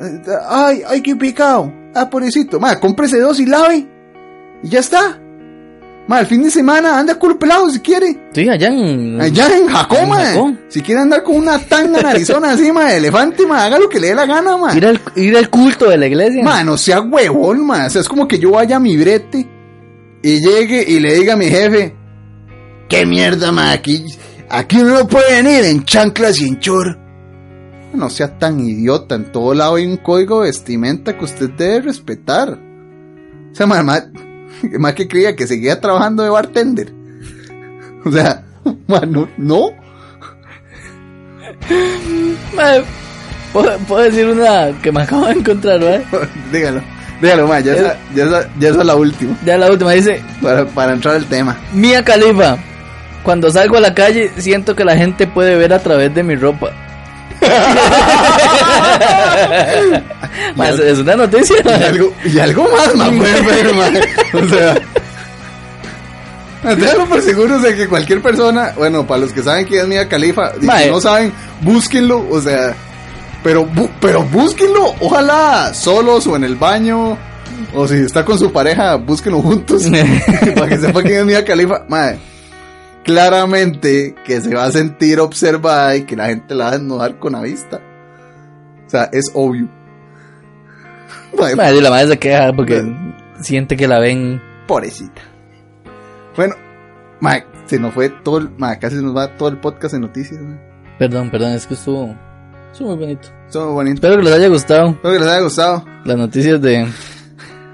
Eh, Ay, ay, qué picado. Ah, pobrecito. Ma, cómprese dos y lave. Y ya está. Ma, el fin de semana anda culo pelado si quiere. Sí, allá en. Allá en Jacó, ma. Si quiere andar con una tanga narizona así, ma, de elefante, ma, haga lo que le dé la gana, ma. Ir al, ir al culto de la iglesia. Ma, no sea huevón, ma. O sea, es como que yo vaya a mi brete y llegue y le diga a mi jefe, qué mierda, ma, aquí, aquí uno no puede venir en chanclas y en chor. No sea tan idiota, en todo lado hay un código de vestimenta que usted debe respetar. O sea, ma, ma, ma que creía que seguía trabajando de bartender. O sea, ma, no. Madre, ¿puedo, puedo decir una que me acabo de encontrar, ¿verdad? dígalo, dígalo, ma, ya, esa, ya, esa, ya esa es la última, Ya la última dice: para, para entrar al tema. Mía Califa. Cuando salgo a la calle, siento que la gente puede ver a través de mi ropa. Ma, es, una noticia. y algo, y algo más, ma. O sea, Déjalo por seguro, o sea, que cualquier persona, bueno, para los que saben quién es Mia Califa, y si no saben, búsquenlo, o sea, pero, bu- pero búsquenlo, ojalá solos o en el baño, o si está con su pareja, búsquenlo juntos, para que sepa quién es Mia Califa. Madre, claramente que se va a sentir observada y que la gente la va a desnudar con la vista. Sea, es obvio. Madre, Ma, y la madre se queja porque siente que la ven. Pobrecita. Bueno, ma, se nos fue todo el, casi se nos va todo el podcast en noticias. Perdón, perdón, es que estuvo, estuvo muy bonito. Estuvo bonito. Espero que les haya gustado Espero que les haya gustado. las noticias de.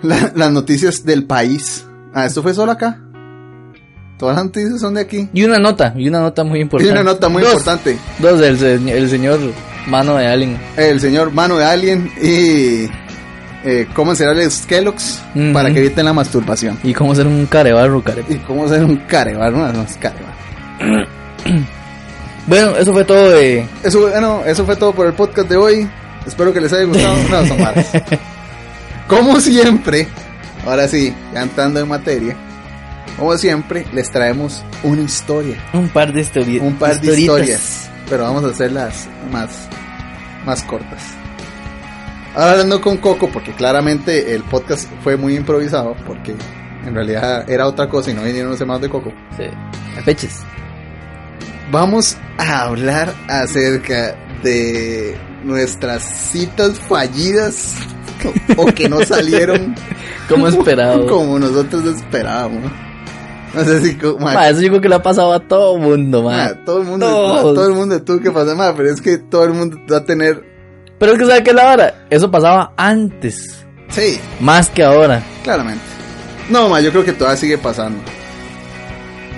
La- las noticias del país. Ah, esto fue solo acá. Todas las noticias son de aquí. Y una nota, y una nota muy Y importante. una nota muy Dos, importante. Dos del se- el señor Mano de Allen. El señor Mano de Alien y eh, cómo cereales Kellogg's Ujú. para que eviten la masturbación. Y cómo ser un carebarro, care. Y cómo ser un carebar, no, no es carebar. Bueno, eso fue todo de. Eso, bueno, eso fue todo por el podcast de hoy. Espero que les haya gustado. No, son malas. Como siempre, ahora sí, ya entrando en materia. Como siempre, les traemos una historia. Un par de historias. Un par de historias. Pero vamos a hacerlas más, más cortas. Ahora hablando con Coco, porque claramente el podcast fue muy improvisado, porque en realidad era otra cosa y no vinieron los hermanos de Coco. Sí. Peches. Vamos a hablar acerca de nuestras citas fallidas o que no salieron Como esperado. como nosotros esperábamos. No sé si ma, eso yo creo que le ha pasado a todo mundo, ma. ma, todo el mundo, ma, todo el mundo tuvo que pasar, ma, pero es que todo el mundo va a tener, Pero es que sabe que la hora, eso pasaba antes, sí, más que ahora. claramente. No, ma, yo creo que todavía sigue pasando.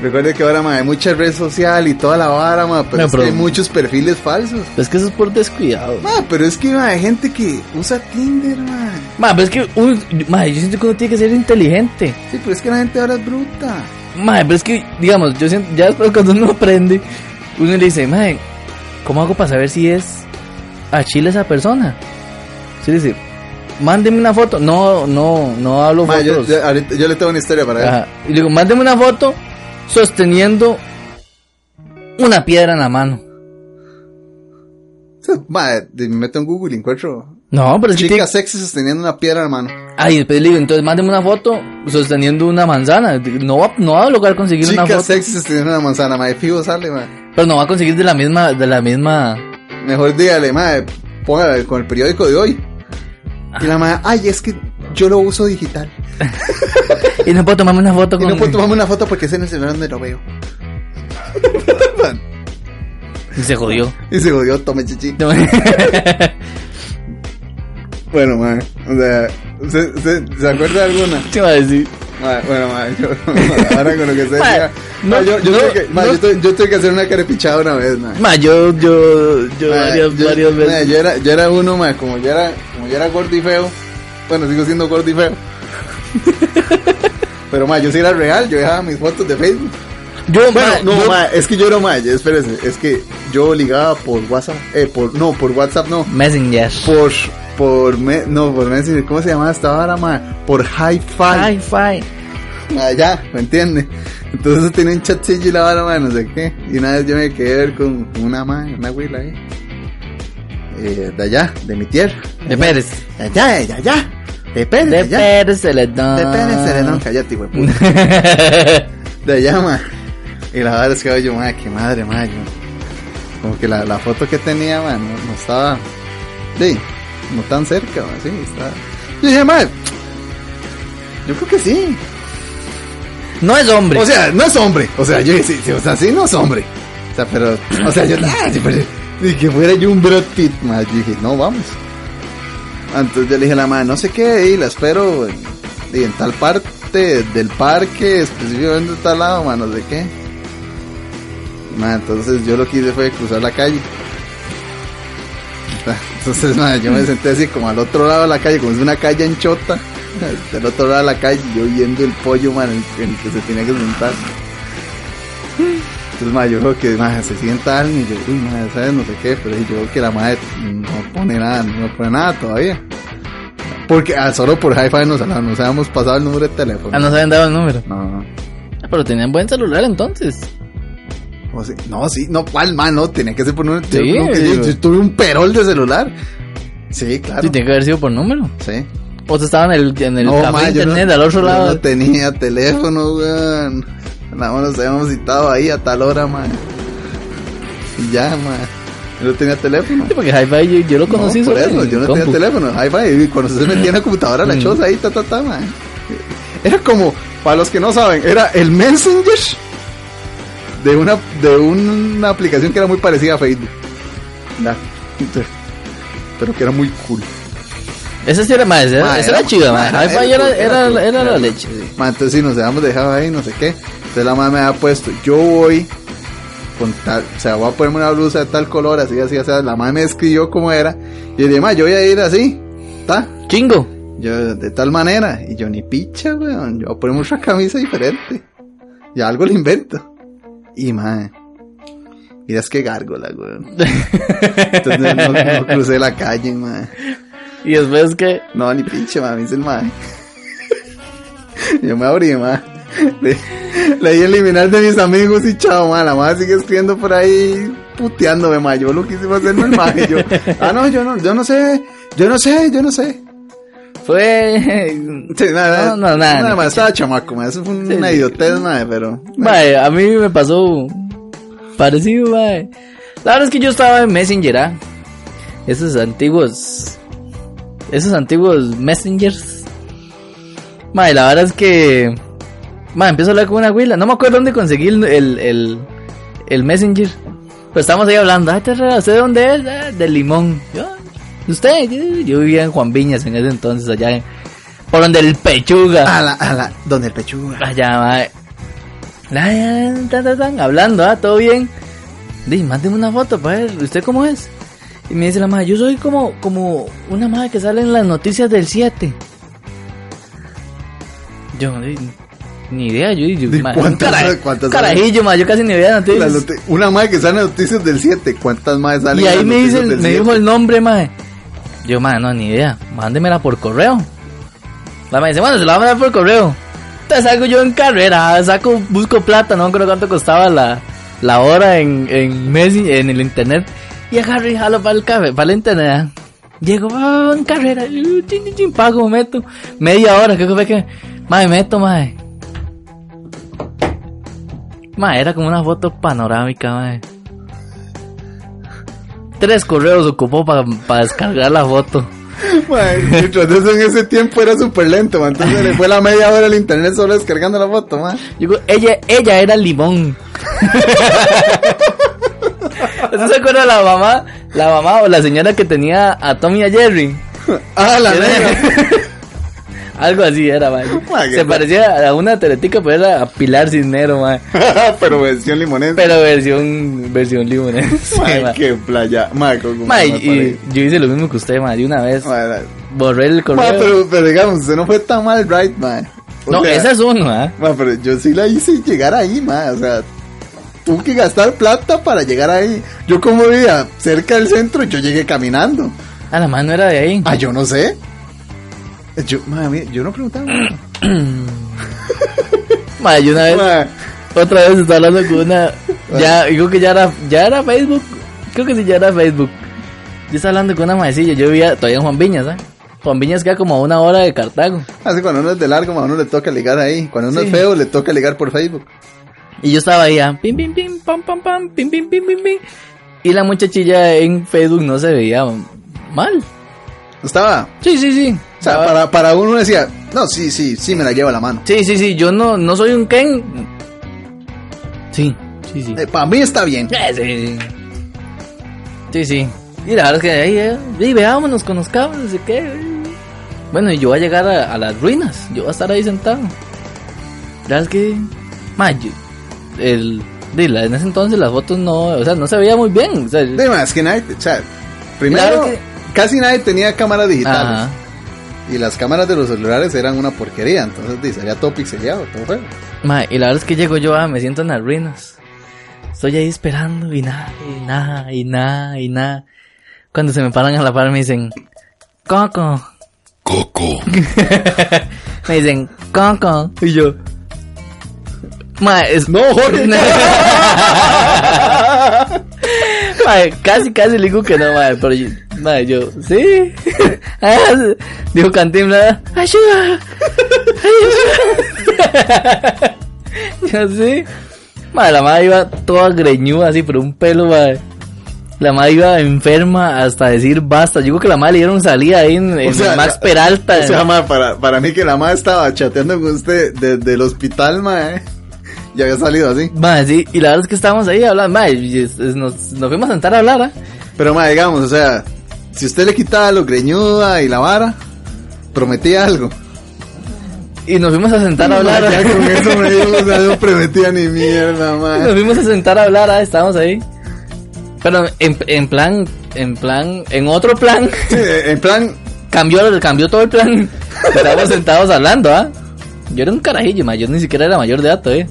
Recuerde que ahora, ma, hay mucha red social y toda la vara, ma, pero No, es pero- que hay muchos perfiles falsos. Es que eso es por descuidado. Ma, pero es que ma, hay gente que usa Tinder, ma. Ma, pero es que ma, yo siento que uno tiene que ser inteligente. Sí, pero es que la gente ahora es bruta. Ma, pero es que, digamos, yo siento, ya después cuando uno aprende, uno le dice, ma, ¿cómo hago para saber si es a Chile esa persona? Sí, dice, mándeme una foto. No, no, no hablo Ma, yo, fotos. yo- ahorita- yo le tengo una historia para. Ajá. Y le digo, mándeme una foto sosteniendo una piedra en la mano. Ma, me meto en Google y encuentro No, pero es que chica sexy sosteniendo una piedra en la mano. Ay, después le digo, entonces mándeme una foto sosteniendo una manzana. No va, no va a lograr conseguir una Chica foto. sexy sosteniendo una manzana, ma, de fijo sale, ma. Pero no va a conseguir de la misma, de la misma. Mejor dígale, ma, póngale con el periódico de hoy. Y la madre, ay, es que yo lo uso digital. Y no puedo tomarme una foto Y con. no puedo tomarme una foto porque es en el celular donde lo veo. Y se jodió. Y se jodió, tome chichi. No. Bueno, ma, o sea, ¿se, se, ¿se acuerda de alguna? ¿Qué va a decir? Bueno, ma, yo, ahora con lo que se decía. no, yo, yo, no, tuve que, ma, no. yo, tuve, yo tuve que hacer una carepichada una vez, ma. Ma, yo, yo, yo varias, varias veces. yo, era, yo era uno, ma, como yo era, como yo era gordo y feo. Bueno, sigo siendo gordo y feo. Pero, ma, yo sí era real, yo dejaba mis fotos de Facebook. Yo, Bueno, ma, no, ma, es que yo era ma, ya, espérese, es que yo ligaba por WhatsApp, eh, por, no, por WhatsApp no, Messenger. por, por, me, no, por Messenger, ¿cómo se llamaba esta hora, ma? Por Hi-Fi, Hi-Fi. Ah, ya, ¿me entiende? Entonces tenía un chatcillo y la vara, ma, no sé qué, y una vez yo me quedé ver con una ma, una abuela ahí, eh, de allá, de mi tierra, De Pérez. de allá, de allá, de Pérez, de allá, Pérez Celedón. de Pérez, Celedón, cállate, güey, de allá, ma. Y la verdad es que yo, ma, qué madre, ma, yo. Como que la, la foto que tenía, ma, no, no estaba, sí, no tan cerca, ma, sí, estaba. Yo dije, ma, yo creo que sí. No es hombre. O sea, no es hombre. O sea, yo sí, sí, o sea, sí no es hombre. O sea, pero, o sea, yo, ah, sí, pero- y que fuera yo un Brad Pitt, yo dije, no, vamos. Entonces yo le dije a la madre, no sé qué, y la espero en, y en tal parte del parque, específicamente de tal lado, ma, no sé qué. Entonces yo lo que hice fue cruzar la calle. Entonces, yo me senté así como al otro lado de la calle, como es una calle anchota, del otro lado de la calle, yo viendo el pollo, man, en el, que se tenía que sentar. Entonces, ma, yo creo que ma, se sienta alguien y yo, uy, ma, ¿sabes? No sé qué, pero yo creo que la madre no pone nada, no pone nada todavía. Porque ah, solo por hi-fi nos, nos habíamos pasado el número de teléfono. Ah, no se habían dado el número. No, no. Ah, Pero tenían buen celular entonces. O sí- no, sí, no, ¿cuál, man? No, tenía que ser por número Sí, yo- yo tuve un perol de celular. Sí, claro. Sí, tiene que haber sido por número. Sí. O sea, estaba en el, en el No, café ma, yo internet no- al otro yo lado. no tenía teléfono, weón. Nada más nos habíamos citado ahí a tal hora, man. Y ya, man. Yo no tenía teléfono. Sí, porque Hi-Fi yo, yo lo conocí no, por eso, yo no compu. tenía teléfono. Hi-Fi, cuando se metía en la computadora, la Mm. choza ahí, ta, ta, ta, man. Era como, para los que no saben, era el Messenger de una, de una aplicación que era muy parecida a Facebook. Ya. Entonces, Pero que era muy cool. Esa sí era más, esa, Ma, esa era- era chida, ma, ma. Hi-Fi era era, era, era era la era leche. sí. Ma, entonces sí, nos habíamos dejado ahí, no sé qué. Entonces la mamá me había puesto, yo voy con tal, o sea, voy a ponerme una blusa de tal color, así, así, así. La mamá me escribió cómo era. Y dije, ma, yo voy a ir así, ¿está? Chingo. Yo, de tal manera. Y yo, ni picha, weón. Yo voy a ponerme otra camisa diferente. Ya algo le invento. Y, ma, mira, es que gárgola, weón. Entonces no, no crucé la calle, ma. Y después que. No, ni pinche, ma, me dice el ma. Yo me abrí, ma. Le, le di eliminar de mis amigos y chao, ma. La madre sigue escribiendo por ahí puteándome, ma. Yo lo quise hacerme el ma. Y yo, ah, no, yo no, yo no sé, yo no sé, yo no sé. Fue. Sí, nada, No, no, nada, Nada más, estaba chamaco, ma. Eso fue una Sí, idiotez, ma, pero. Mae, a mí me pasó parecido, mae. La verdad es que yo estaba en Messenger, ¿ah? Esos antiguos. Esos antiguos Messengers. Mae, la verdad es que. Mae, empiezo a hablar con una güila. No me acuerdo dónde conseguí el, el, el, el Messenger. Pero estamos ahí hablando. Ay, terra, ¿usted de dónde es? "Ah, del Limón. Yo, ¿Usted? Yo, vivía en Juan Viñas en ese entonces, allá en. Por donde el Pechuga. A la, a la, donde el pechuga. Allá, mae. Hablando, ah, todo bien. Di, mándeme una foto para ver, ¿usted cómo es? Y me dice la madre, yo soy como, como una madre que sale en las noticias del 7. Yo, ni idea, yo, yo ma, ¿cuántas- un cara- cuántas carajillo, ma, yo casi ni veía noticias. una madre que sale en noticias del 7. ¿Cuántas madres salen Y ahí me dice, noticias del me 7? dijo el nombre, mae. Yo, mae, no, ni idea. Mándemela por correo. La mae dice, bueno, se la va a mandar por correo. Entonces salgo yo en carrera, saco, busco plata, no creo cuánto costaba la, la hora en, en Messi, en el internet. Y agarro y jalo para el café, para el internet. ah. Llego ah, en carrera, y chin, chin, chin, pago, meto. Media hora, ¿qué fue que? Mae, meto, mae. Mae, era como una foto panorámica, mae. Tres correos ocupó para descargar la foto. Mientras eso en ese tiempo era súper lento, man. Entonces le fue la media hora el internet solo descargando la foto, man. Digo, ella, ella era el limón. ¿Usted se acuerda la mamá, la mamá o la señora que tenía a Tommy y a Jerry? Ah, la negra. Algo así era, man. Se pa- parecía a una teletica, pero era a Pilar Cisnero, man. Pero versión limonense. Pero versión, versión limonense. Ma. qué playa. Y, yo hice lo mismo que usted, man. De una vez borré el correo. pero, pero digamos, usted no fue tan mal, right, man. O no, sea, esa es uno, ¿ah? ma, pero yo sí la hice llegar ahí, man. O sea, tuve que gastar plata para llegar ahí. Yo como vivía cerca del centro, yo llegué caminando. A la mano era de ahí. Ah, yo no sé. Yo, madre yo no preguntaba. Ma, yo una vez, otra vez estaba hablando con una. Ya, digo que ya era, ya era Facebook. Creo que sí, ya era Facebook. Yo estaba hablando con una maecilla. Yo vivía todavía en Juan Viñas, ¿ah? Juan Viñas queda como a una hora de Cartago. Así cuando uno es de largo, a uno le toca ligar ahí. Cuando uno Sí. es feo, le toca ligar por Facebook. Y yo estaba ahí, ah, pim, pim, pim, pam, pam, pam, pim, pim, pim, pim, pim. Y la muchachilla en Facebook no se veía mal. Estaba. Sí, sí, sí. O sea, para, para uno decía, no, sí, sí, sí, me la lleva la mano. Sí, sí, sí. Yo no, no soy un Ken. Sí, sí, sí. Eh, para mí está bien. Eh, sí. Sí, sí. Y la verdad es que ahí, eh, sí, veámonos, conozcamos, no sé qué. Bueno, y yo voy a llegar a, a las ruinas. Yo voy a estar ahí sentado. La verdad es que. Ma, yo- el, de la- en ese entonces las fotos no. O sea, no se veía muy bien. O sea, De más que nadie, o sea, primero, que- casi nadie tenía cámaras digitales. Y las cámaras de los celulares eran una porquería. Entonces, sería todo pixeleado, todo feo. Ma, y la verdad es que llego yo, ah, me siento en las ruinas. Estoy ahí esperando y nada, y nada, y nada, y nada. Cuando se me paran a la par me dicen, Coco. Coco. Me dicen, Coco. Y yo, Ma, es... No, Jorge. Ma, casi, casi le digo que no, ma, pero yo, ma, yo, sí. Ah, Dijo Cantinflas, ayuda, ayuda. yo sí. Ma, la madre iba toda greñuda así por un pelo, ma. La madre iba enferma hasta decir basta. Yo creo que la madre le dieron salida ahí en, sea, Max Peralta. O sea, ma, para, para mí que la madre estaba chateando con usted desde el hospital, ma, eh. Ya había salido así. Ma, sí, y la verdad es que estábamos ahí hablando, ma, y es- es- nos, nos fuimos a sentar a hablar, ¿ah? Pero, ma, digamos, o sea, si usted le quitaba lo greñuda y la vara, prometía algo. Y nos fuimos a sentar a hablar. ya con eso me dijo, o sea, no prometía ni mierda, ma. Nos fuimos a sentar a hablar, ah, estábamos ahí. Pero en, en plan, en plan, en otro plan, Sí, en plan, cambió, cambió todo el plan. Estábamos sentados hablando, ¿ah? Yo era un carajillo, ma, yo ni siquiera era mayor de edad todavía.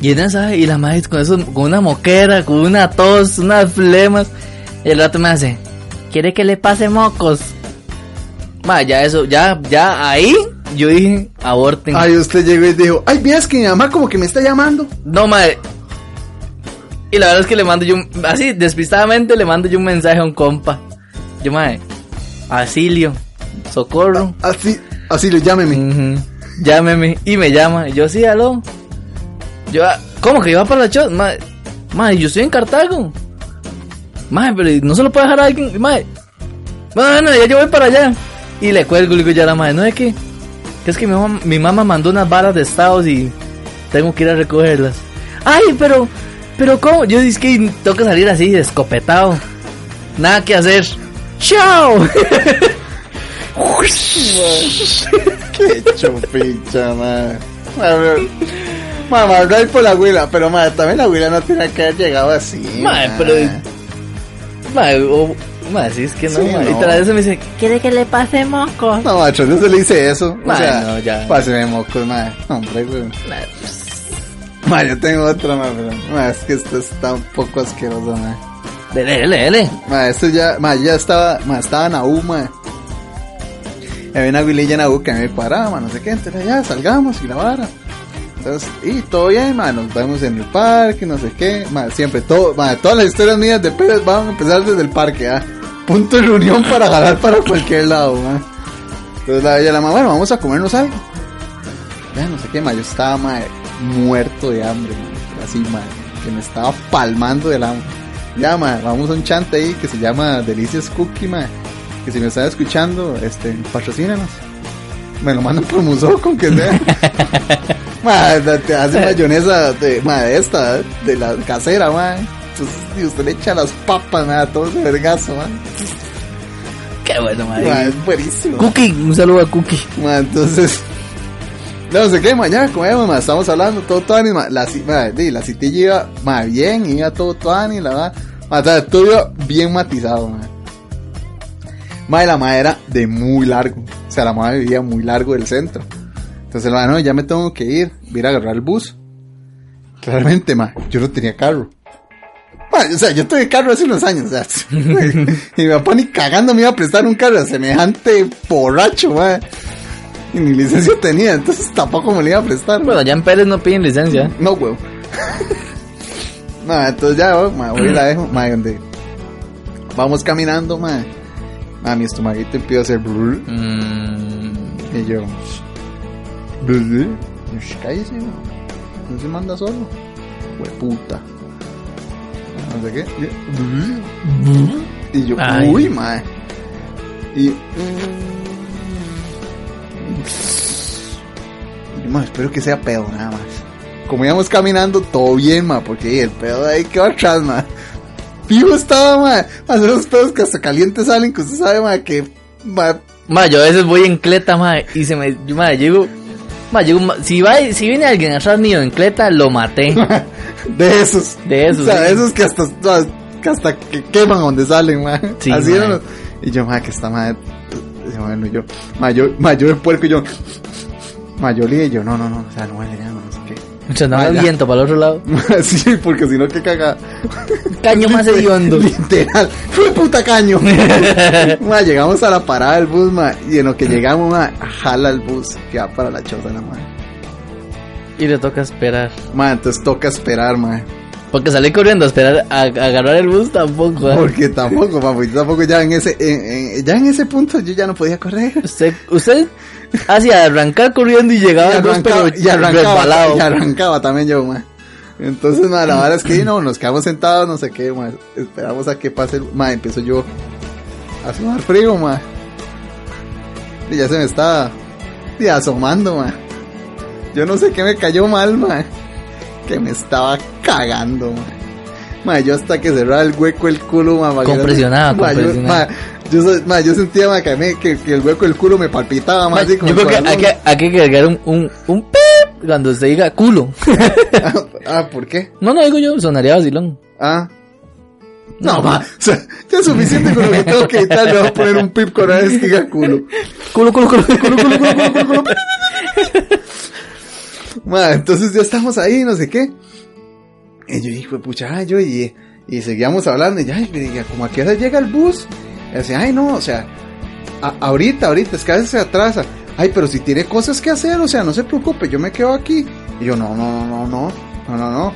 Y en esa, y la madre con eso, con una moquera, con una tos, unas flemas. Y el rato me hace, ¿quiere que le pase mocos? Ma, ya eso, ya, ya ahí, yo dije, aborten. ay, usted llegó y dijo, ay, veas que mi mamá como que me está llamando. No, madre. Y la verdad es que le mando yo, así, despistadamente le mando yo un mensaje a un compa. Yo, madre, Asilio, socorro. Así, así le llámeme. Ujú, Llámeme. Y me llama. Y yo, sí, aló. Yo, ah, ¿cómo que iba para la shot? Madre, madre, yo estoy en Cartago. Madre, pero no se lo puede dejar a alguien. Madre, bueno, ya yo voy para allá. Y le cuelgo, le digo ya a la madre, no es que, que es que mi mamá, mi mamá mandó unas varas de estados y tengo que ir a recogerlas. Ay, pero, pero ¿cómo? Yo dije que tengo que salir así, escopetado. Nada que hacer. ¡Chao! Qué chupicha, ma. A ver, Ma, más right por la huila, pero ma, también la huila no tiene que haber llegado así. Mae, ma. pero. O- mae, sí, es que no, Sí, mae. no. Y tras eso me dice, ¿Quiere que le pase moco? No, macho, no se le hice eso. Ma, o sea, no, ya. Páseme mocos, ma. Hombre, güey. "Nah, pues, Ma, yo tengo otra, ma, pero. Ma, es que esto está un poco asqueroso, ma. Dele, dele, dele. Ma, esto ya, ma, ya estaba, ma, estaba en AU, ma. Y había una huililla en AU que a me paraba, ma, no sé qué, entonces ya salgamos y la vara. Entonces, y todo bien, ma, nos vemos en el parque, no sé qué, siempre todo, todas las historias mías de Pérez van a empezar desde el parque, ah. Punto de reunión para jalar para cualquier lado, ma. Entonces la ella la mamá, bueno, vamos a comernos algo. Ya, no sé qué, ma, yo estaba, muerto de hambre, ma, así, ma, que me estaba palmando del hambre. Ya, vamos a un chante ahí que se llama Delicious Cookie, ma. Que si me están escuchando, este, patrocínanos. Me lo mandan por museo con que sea. ma, te hace mayonesa de, ma, esta, de la casera, ma. Entonces, y usted le echa las papas, ma, todo ese vergazo, ma. Qué bueno, Ma, mae. es buenísimo. Cookie, un saludo a Cookie. Ma, entonces, no sé qué, mañana comemos, ma, estamos hablando, todo tuani, ma, la, ma, la citilla iba, ma, bien, iba todo tuani, la verdad, ma, todo iba bien matizado, ma. Ma, la ma era de muy largo, o sea, la ma vivía muy largo del centro. Entonces, ma, no, ya me tengo que ir, voy a ir a agarrar el bus. Claramente, ma, yo no tenía carro. Ma, o sea, yo tuve carro hace unos años, o sea, y mi papá ni cagando me iba a prestar un carro a semejante borracho, ma. Y ni licencia tenía, entonces tampoco me le iba a prestar. Bueno, ya en Pérez no piden licencia. No, huevo. no, entonces ya, ma, voy y la dejo, ma, donde vamos caminando, ma. Ma, mi estomaguito empieza a hacer brrr, Mm, y yo, brrr, "Ush, cállese, ma. no se manda solo, puta. No sé qué, y, yo, Ay. uy, ma. Y, y, ma, espero que sea pedo, nada más. Como íbamos caminando, todo bien, ma, porque el pedo de ahí quedó atrás, ma. Fijo estaba, ma, hacer los pedos que hasta calientes salen, que usted sabe, ma, que, ma, Ma, yo a veces voy en cleta, ma, y se me, yo, ma, llego, ma, ma, si va, si viene alguien atrás mío en cleta, lo maté. de esos. De esos, O sea, de sí. esos que hasta, que hasta que queman donde salen, ma. Sí, Así ma. Y yo, ma, que está, ma, y bueno, yo, ma, yo, ma, puerco, y yo, ma, yo y yo, no, no, no, o sea, no huele ya, no, qué. Ma, ya. viento para el otro lado. sí, porque si no, que caga. Caño más hediondo. Literal, fue puta caño. ma, llegamos a la parada del bus, ma, y en lo que llegamos, ma, jala el bus que va para la choza, la ma. Y le toca esperar. Ma, entonces toca esperar, ma. Porque salí corriendo a esperar a, a agarrar el bus tampoco. ¿eh? Porque tampoco, ma, porque tampoco ya en ese, en- en- ya en ese punto yo ya no podía correr. Usted, usted hacía arrancar corriendo y llegaba y bus, pero y arrancaba, y arrancaba también yo, ma. Entonces, ma, la verdad es que no, nos quedamos sentados, no sé qué, ma. Esperamos a que pase, el- ma, empiezo yo a sudar frío, ma. Y ya se me estaba y asomando, ma. Yo no sé qué me cayó mal, ma. Que me estaba cagando, ma. Ma, yo hasta que cerraba el hueco el culo, ma. ma, Compresionado, ma, yo, ma, yo, ma, yo sentía, ma, que, a mí- que, que el hueco del culo me palpitaba, ma, Ma, como yo creo que hay, que hay que agregar un, un, un pip cuando se diga culo. ah, ¿por qué? no, no digo yo, sonaría vacilón. Ah. No, ma, o sea, ya es suficiente con lo que tengo que editar, le voy a poner un pip con vez que diga culo. Culo, culo, culo, culo, culo, culo, culo, culo, culo. Madre, entonces ya estamos ahí, no sé qué. Y yo dije, pucha, yo y, seguíamos hablando. Y ya, y me dije, ¿cómo a qué hora llega el bus? Y decía, ay, no, o sea, ahorita, ahorita, es que a veces se atrasa. Ay, pero si tiene cosas que hacer, o sea, no se preocupe, yo me quedo aquí. Y yo, no, no, no, no, no, no, no, no.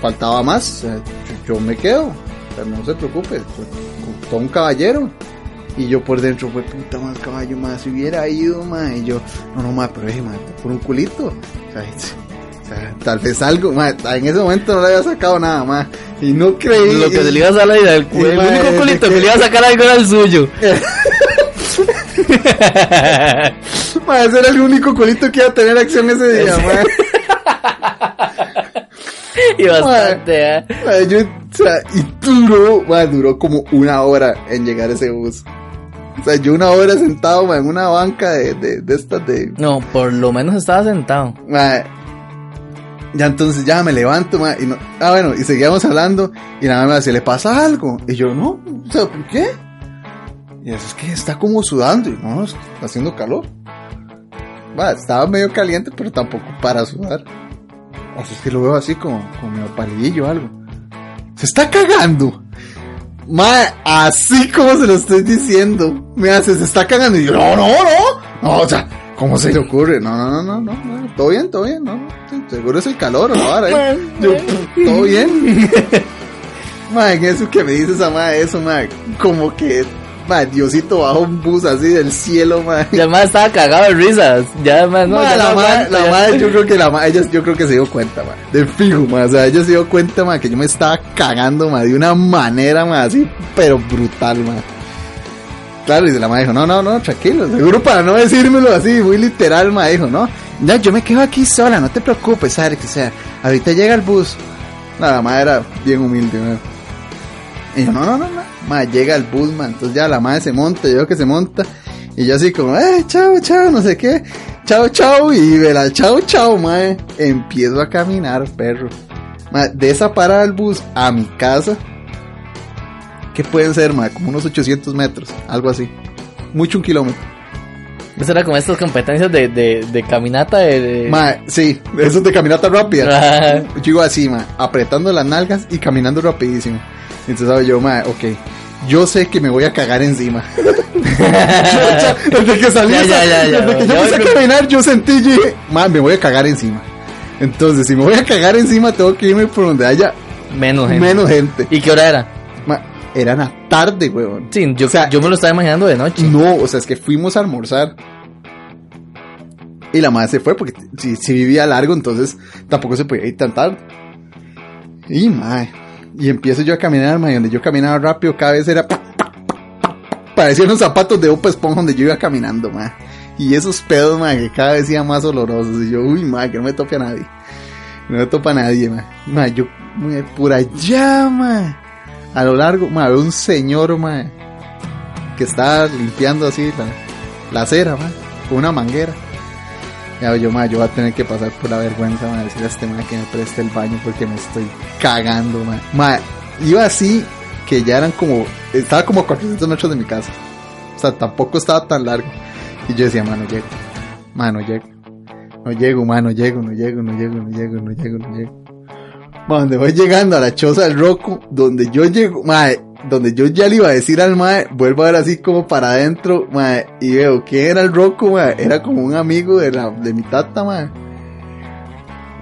faltaba más, yo, yo me quedo, pero no se preocupe, todo un caballero. Y yo por dentro, fue puta más caballo más, si hubiera ido, ma. Y yo, no, no, ma, pero dije, ma, por un culito. O sea, es- o sea, tal vez algo, ma. En ese momento no le había sacado nada, ma. Y no creí. Lo que se le iba a salir era el, el ma, único culito que- que le iba a sacar algo era el suyo. Ma, ese era el único culito que iba a tener acción ese día, ma. y bastante, ¿eh? Yo, o sea, y duró, duró como una hora en llegar ese bus. O sea, yo una hora sentado, en una banca de, de, de estas de, No, por lo menos estaba sentado. Ya entonces ya me levanto, y no, ah bueno, y seguíamos hablando, y la mamá me dice, ¿le pasa algo? Y yo, no, o sea, ¿por qué? Y eso es que está como sudando, y no, está haciendo calor. Va, estaba medio caliente, pero tampoco para sudar. O sea, es que lo veo así como, como medio palidillo o algo. Se está cagando. Ma, así como se lo estoy diciendo. Me hace, se está cagando. Y yo, no, no, no. No, o sea, ¿cómo se le ocurre? No, no, no, no, no. Todo bien, todo bien, no. Seguro es el calor, ¿no? Ahora, ¿eh? Yo, todo bien. Ma, en eso que me dice esa ma, eso, ma, como que, ma, Diosito bajo un bus así del cielo, ma. Ya más estaba cagado de risas. Ya más, no, Ma, ya la no madre, aguanto, la ya. madre, yo creo que la madre, ella, yo creo que se dio cuenta, ma, de fijo, ma, o sea, ella se dio cuenta, ma, que yo me estaba cagando, ma, de una manera, ma, así, pero brutal, ma. Claro, y la madre dijo, no, no, no, tranquilo, seguro para no decírmelo así, muy literal, ma, dijo, no, ya, yo me quedo aquí sola, no te preocupes, Alex, o sea, ahorita llega el bus. No, la madre era bien humilde, ma. Y yo, no, no, no, no, ma, llega el bus, ma, entonces ya la madre se monta, yo veo que se monta, y yo así como, eh, chao, chao, no sé qué. Chao, chao. Y verá, chao, chao, mae. Empiezo a caminar, perro. Mae, de esa parada del bus a mi casa. ¿Qué pueden ser, mae? Como unos 800 metros. Algo así. Mucho un kilómetro. Eso era como estas competencias de, de, de caminata de... de- Mae, sí. Eso es de caminata rápida. Yo iba así, mae. Apretando las nalgas y caminando rapidísimo. Entonces, ¿sabes? Yo, mae, ok. Yo sé que me voy a cagar encima. desde que salí, Ya, ya, desde que yo empecé a caminar, yo sentí, dije, man, me voy a cagar encima. Entonces, si me voy a cagar encima, tengo que irme por donde haya menos gente. menos gente. ¿Y qué hora era? Ma, era la tarde, weón. Sí, yo, O sea, yo me lo estaba imaginando de noche. No, o sea, es que fuimos a almorzar. Y la madre se fue porque si, si vivía largo, entonces tampoco se podía ir tan tarde. Y madre. Y empiezo yo a caminar, madre, donde yo caminaba rápido, cada vez era. Parecían unos zapatos de Opa Esponja donde yo iba caminando, madre. Y esos pedos, madre, que cada vez iban más olorosos. Y yo, uy, madre, que no me tope a nadie. No me topa a nadie, madre. Madre, yo, madre, por allá, madre. A lo largo, madre, veo un señor, madre que está limpiando así la, la acera, ma, con una manguera. Yo, ma, yo voy a tener que pasar por la vergüenza, ma, decirle a este ma que me preste el baño porque me estoy cagando, ma. Ma, iba así que ya eran como, estaba como a 400 metros de mi casa. O sea, tampoco estaba tan largo. Y yo decía, ma, no llego, ma, no llego. No llego, ma, no llego, no llego, no llego, no llego, no llego, no llego. Ma, donde voy llegando a la choza del Roku, donde yo llego, mae, donde yo ya le iba a decir al mae, vuelvo a ver así como para adentro, mae, y veo quién era el Roku, mae, era como un amigo de la, de mi tata, mae.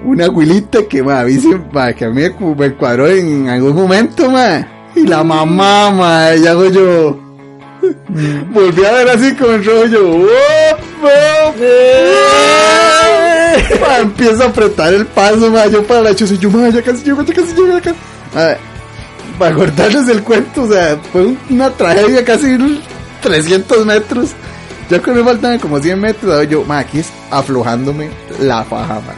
Una abuelita que, mae, a mí mae, que a mí me cu- me cuadró en algún momento, mae. Y la mamá, mae, y hago yo. Volví a ver así como el rollo. ¡Op, op! Ma, empiezo a apretar el paso, ma, yo para la choza, y yo, ma, ya casi llego, ya casi llego, ya casi. Ma, para cortarles el cuento, o sea, fue una tragedia casi unos 300 metros. Ya que me faltan como 100 metros, yo, ma, aquí es aflojándome la faja, ma.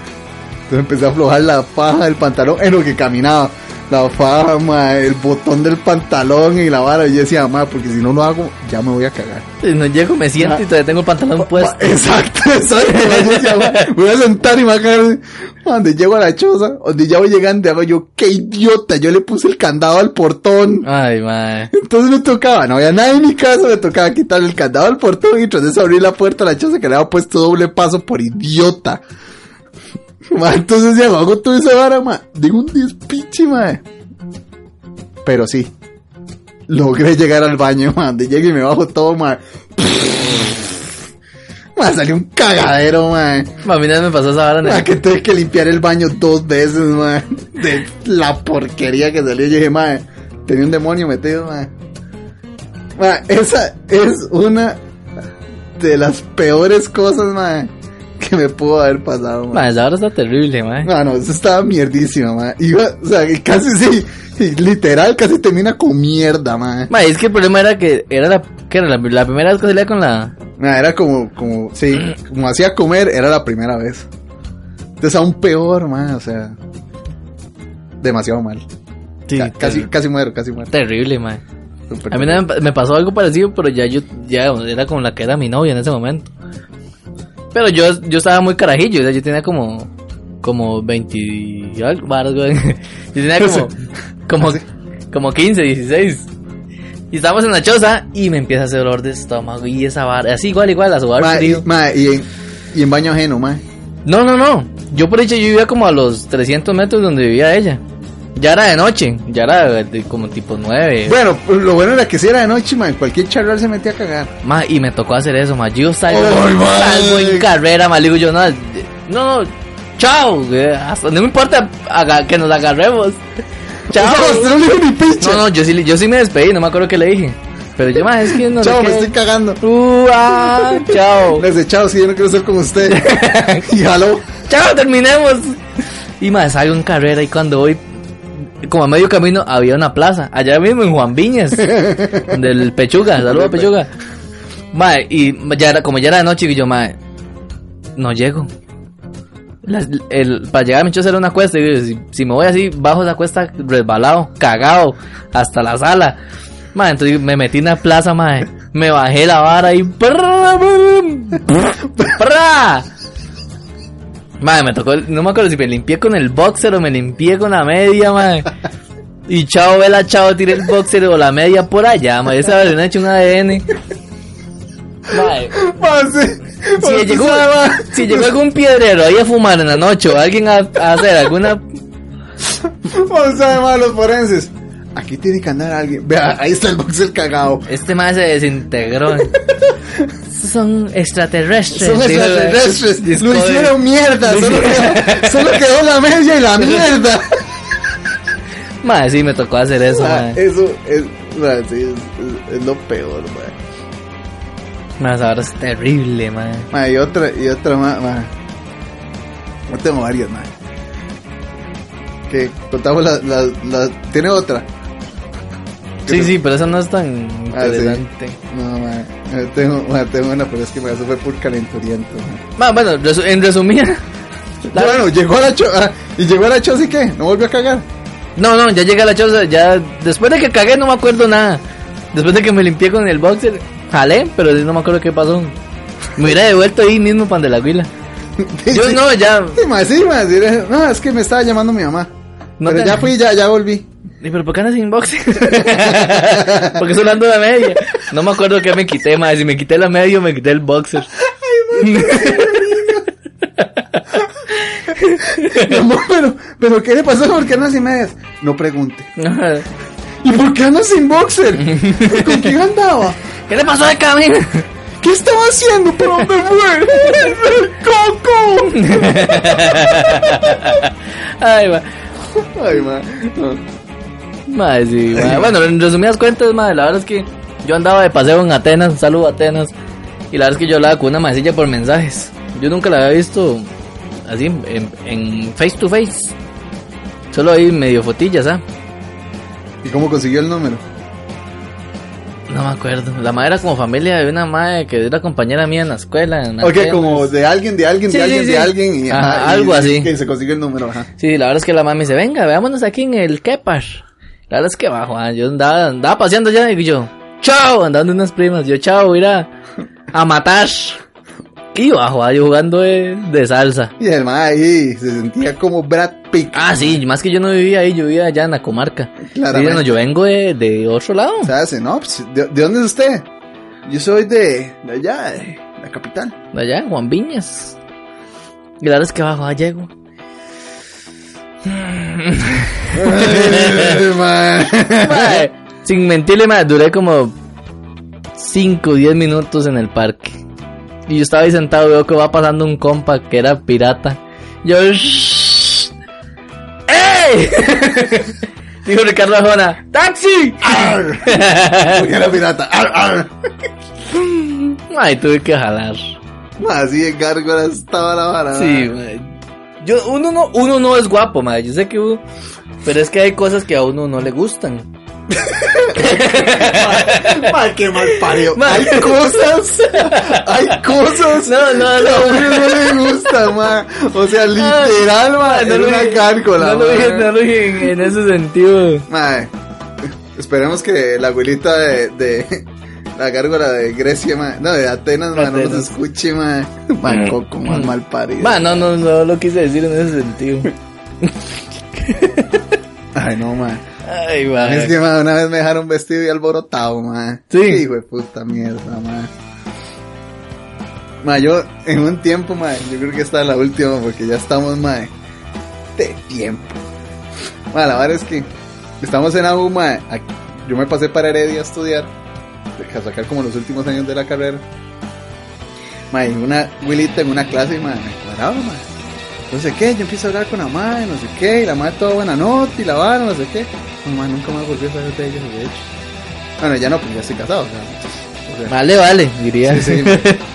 Entonces empecé a aflojar la faja del pantalón en lo que caminaba. La faja, ma, el botón del pantalón y la vara. Y yo decía, ma, porque si no lo hago, ya me voy a cagar. Si no llego, me siento Ah. y todavía tengo el pantalón puesto. Exacto, exacto. Yo decía, "Ma, voy a sentar y me voy a caer. Donde llego a la choza, donde ya voy llegando, hago yo, qué idiota, yo le puse el candado al portón. Ay, madre. Entonces me tocaba, no había nadie en mi casa, me tocaba quitarle el candado al portón y tras eso abrir la puerta a la choza que le había puesto doble paso por idiota. Ma, entonces ya hago todo esa vara, ma, de un despiche, ma. Pero sí, logré llegar al baño, ma, donde llegué y me bajo todo, ma. Ma, salió un cagadero, ma. A mí no me pasó esa vara. Ma, que tuve que limpiar el baño dos veces, ma. De la porquería que salió. Yo dije, ma, tenía un demonio metido, ma. Ma, esa es una de las peores cosas, ma, que me pudo haber pasado, ma. Ma, esa vara está terrible, madre. No, no, eso estaba mierdísima, ma. Iba, o sea, casi sí, literal, casi termina con mierda, ma. Ma, es que el problema era que era la, que era la, la primera vez que salía con la... Ma, era como, como, sí, como hacía comer, era la primera vez. Entonces aún peor, ma, o sea, demasiado mal. Sí, Ca- casi, casi muero, casi muero. Terrible, madre. Súper A mí me, me pasó algo parecido, pero ya yo, ya era con la que era mi novia en ese momento. Pero yo, yo estaba muy carajillo, o sea, yo tenía como como 20 y algo. Yo tenía como, como, como 15, 16. Y estábamos en la choza y me empieza a hacer dolor de estómago y esa vara, así igual, igual, a sudar Ma, y, y en, y en baño ajeno, ma. No, no, no. Yo por hecho yo vivía como a los 300 metros donde vivía ella. Ya era de noche, ya era de como tipo 9. Bueno, pues, lo bueno era que si era de noche, ma, cualquier charral se metía a cagar. Ma, y me tocó hacer eso, ma. Yo salgo, ma. salgo en carrera, ma. Le digo yo, no, no, no, chao. güey, hasta- no me importa que nos agarremos. Chao. No, usted no le dijo ni pinche. No, no, yo sí, le- yo sí me despedí, no me acuerdo qué le dije. Pero yo, ma, es que no Chao, me estoy cagando. Uh, ah, chao. Les he chao, si yo no quiero ser como usted. y jaló. Chao, terminemos. Y más, salgo en carrera y cuando voy, como a medio camino, había una plaza. Allá mismo en Juan Viñas. del Pechuga, saludos Pechuga. Mae, y ya era, como ya era de noche, y yo, mae, no llego. Las- el, para llegar a mi choza era una cuesta. Y digo, si, si me voy así, bajo esa cuesta resbalado, cagado, hasta la sala. Mae, entonces me metí en la plaza, mae. Me bajé la vara y. Madre, me tocó, no me acuerdo si me limpié con el boxer o me limpié con la media, madre. Y chao, vela, chao, tiré el boxer o la media por allá, madre. Esa vez me he hecho un ADN. Madre, Ma, sí. si llegó, si llegó algún piedrero ahí a fumar en la noche o alguien a, a hacer alguna... Sabe, ma, los forenses. Aquí tiene que andar alguien. Vea, ahí está el boxer cagado. Este madre se desintegró. Son extraterrestres. Son extraterrestres. Lo hicieron mierda. Lo Solo quedó, solo quedó la media y la mierda. Madre, sí, me tocó hacer eso, Ma, madre. eso es, ma, sí, es, lo peor, ma. Madre, ahora es terrible, madre. Ma, y otra, y otra más, ma. Yo tengo varias, ma. Que contamos la, la, la- tiene otra. Sí, sí, pero eso no es tan Ah, sí. No, ma. Eh, Tengo, ma, tengo una, pero es que me eso fue por calenturiento. ma. Bueno, resu- en resumida. la- Bueno, llegó a la cho, ah, y llegó a la cho, ¿y qué? ¿No volvió a cagar? No, no, ya llegué a la choza, ya después de que cagué no me acuerdo nada. Después de que me limpié con el boxer, jalé, pero no me acuerdo qué pasó. Me hubiera devuelto ahí mismo pan de la huila. Yo Sí, no, ya. Sí, ma, sí, era- No, es que me estaba llamando mi mamá. No pero te- ya fui, ya, ya volví. ¿Y pero por qué andas sin boxer? Porque estoy hablando de media. No me acuerdo qué me quité, más. Si me quité la media o me quité el boxer. Mi amor, pero, pero ¿qué le pasó? ¿Por qué andas sin medias? No pregunte. ¿Y por qué andas sin boxer? ¿Con quién andaba? ¿Qué le pasó de camino? ¿Qué estaba haciendo? ¿Por dónde fue? ¡El coco! Ay, va. Ay, ma. no. Madre, sí, madre. Bueno, en resumidas cuentas, madre, la verdad es que yo andaba de paseo en Atenas, un saludo a Atenas. Y la verdad es que yo hablaba con una maecilla por mensajes. Yo nunca la había visto así, en, en face to face. Solo ahí medio fotillas, ¿ah? ¿Y cómo consiguió el número? No me acuerdo. La madre era como familia de una madre que era compañera mía en la escuela. en Ok, Atenas. como de alguien, de alguien, Sí, de alguien, sí. de alguien. Y, Ajá, algo así. Que se consiguió el número, ajá. Sí, la verdad es que la mamá me dice, venga, veámonos aquí en el Kepar. La verdad es que bajo, ah, yo andaba, andaba paseando ya y yo, chao, andando unas primas, yo chao, voy a ir a, a matar. Y bajo, ah, yo jugando de, de salsa. Y el ma ahí se sentía como Brad Pitt. Ah, sí, más que yo no vivía ahí, yo vivía allá en la comarca. Claramente. Sí, no, yo vengo de, de otro lado. Se hace, ¿no? Pues, ¿de, de dónde es usted? Yo soy de, de allá, de la capital. De allá, en Juan Viñas. Y la verdad es que abajo, ah, llego. Ay, sin mentirle, mae, duré como 5 o 10 minutos en el parque. Y yo estaba ahí sentado, veo que va pasando un compa que era pirata. Yo, "Shh. ¡Ey! Dijo Ricardo Arjona, ¡Taxi! Porque era pirata. Ar, ar. Ay, tuve que jalar. Así de gárgola estaba la vara. Sí, mae. Yo, uno no, uno no es guapo, mae. Yo sé que uno, pero es que hay cosas que a uno no le gustan. Ma, qué mal parió. Ma. Hay cosas. Hay cosas. No, no, que a no. uno no le gusta, ma. O sea, literal, ma. Ah, no lo una gárgola, No lo ma. dije, no lo dije en, en ese sentido. Mae, esperemos que la abuelita de, de- la gárgola de Grecia, ma. No, de Atenas, ma, no nos Atenas. escuche, ma. Ma, coco, más mal parido. Ma, no, no, no lo quise decir en ese sentido. Ay, no, ma. Ay, ma. Es que, ma, una vez me dejaron vestido y alborotado, ma. Sí. Hijo de puta mierda, ma. Ma, yo, en un tiempo, ma, yo creo que esta es la última, porque ya estamos, ma, de tiempo. Ma, la verdad es que estamos en AU, ma. aquí- Yo me pasé para Heredia a estudiar, a sacar como los últimos años de la carrera. Ma, y una Willita en una clase, ma, me cuadraba, ma. No sé qué, yo empiezo a hablar con la madre, no sé qué, y la madre toda buena nota, y la vara, no sé qué. No, ma, nunca más volví a saber de ella, de hecho. Bueno, ya no, porque ya estoy casado, o sea, o sea, Vale, vale, diría. Sí, sí.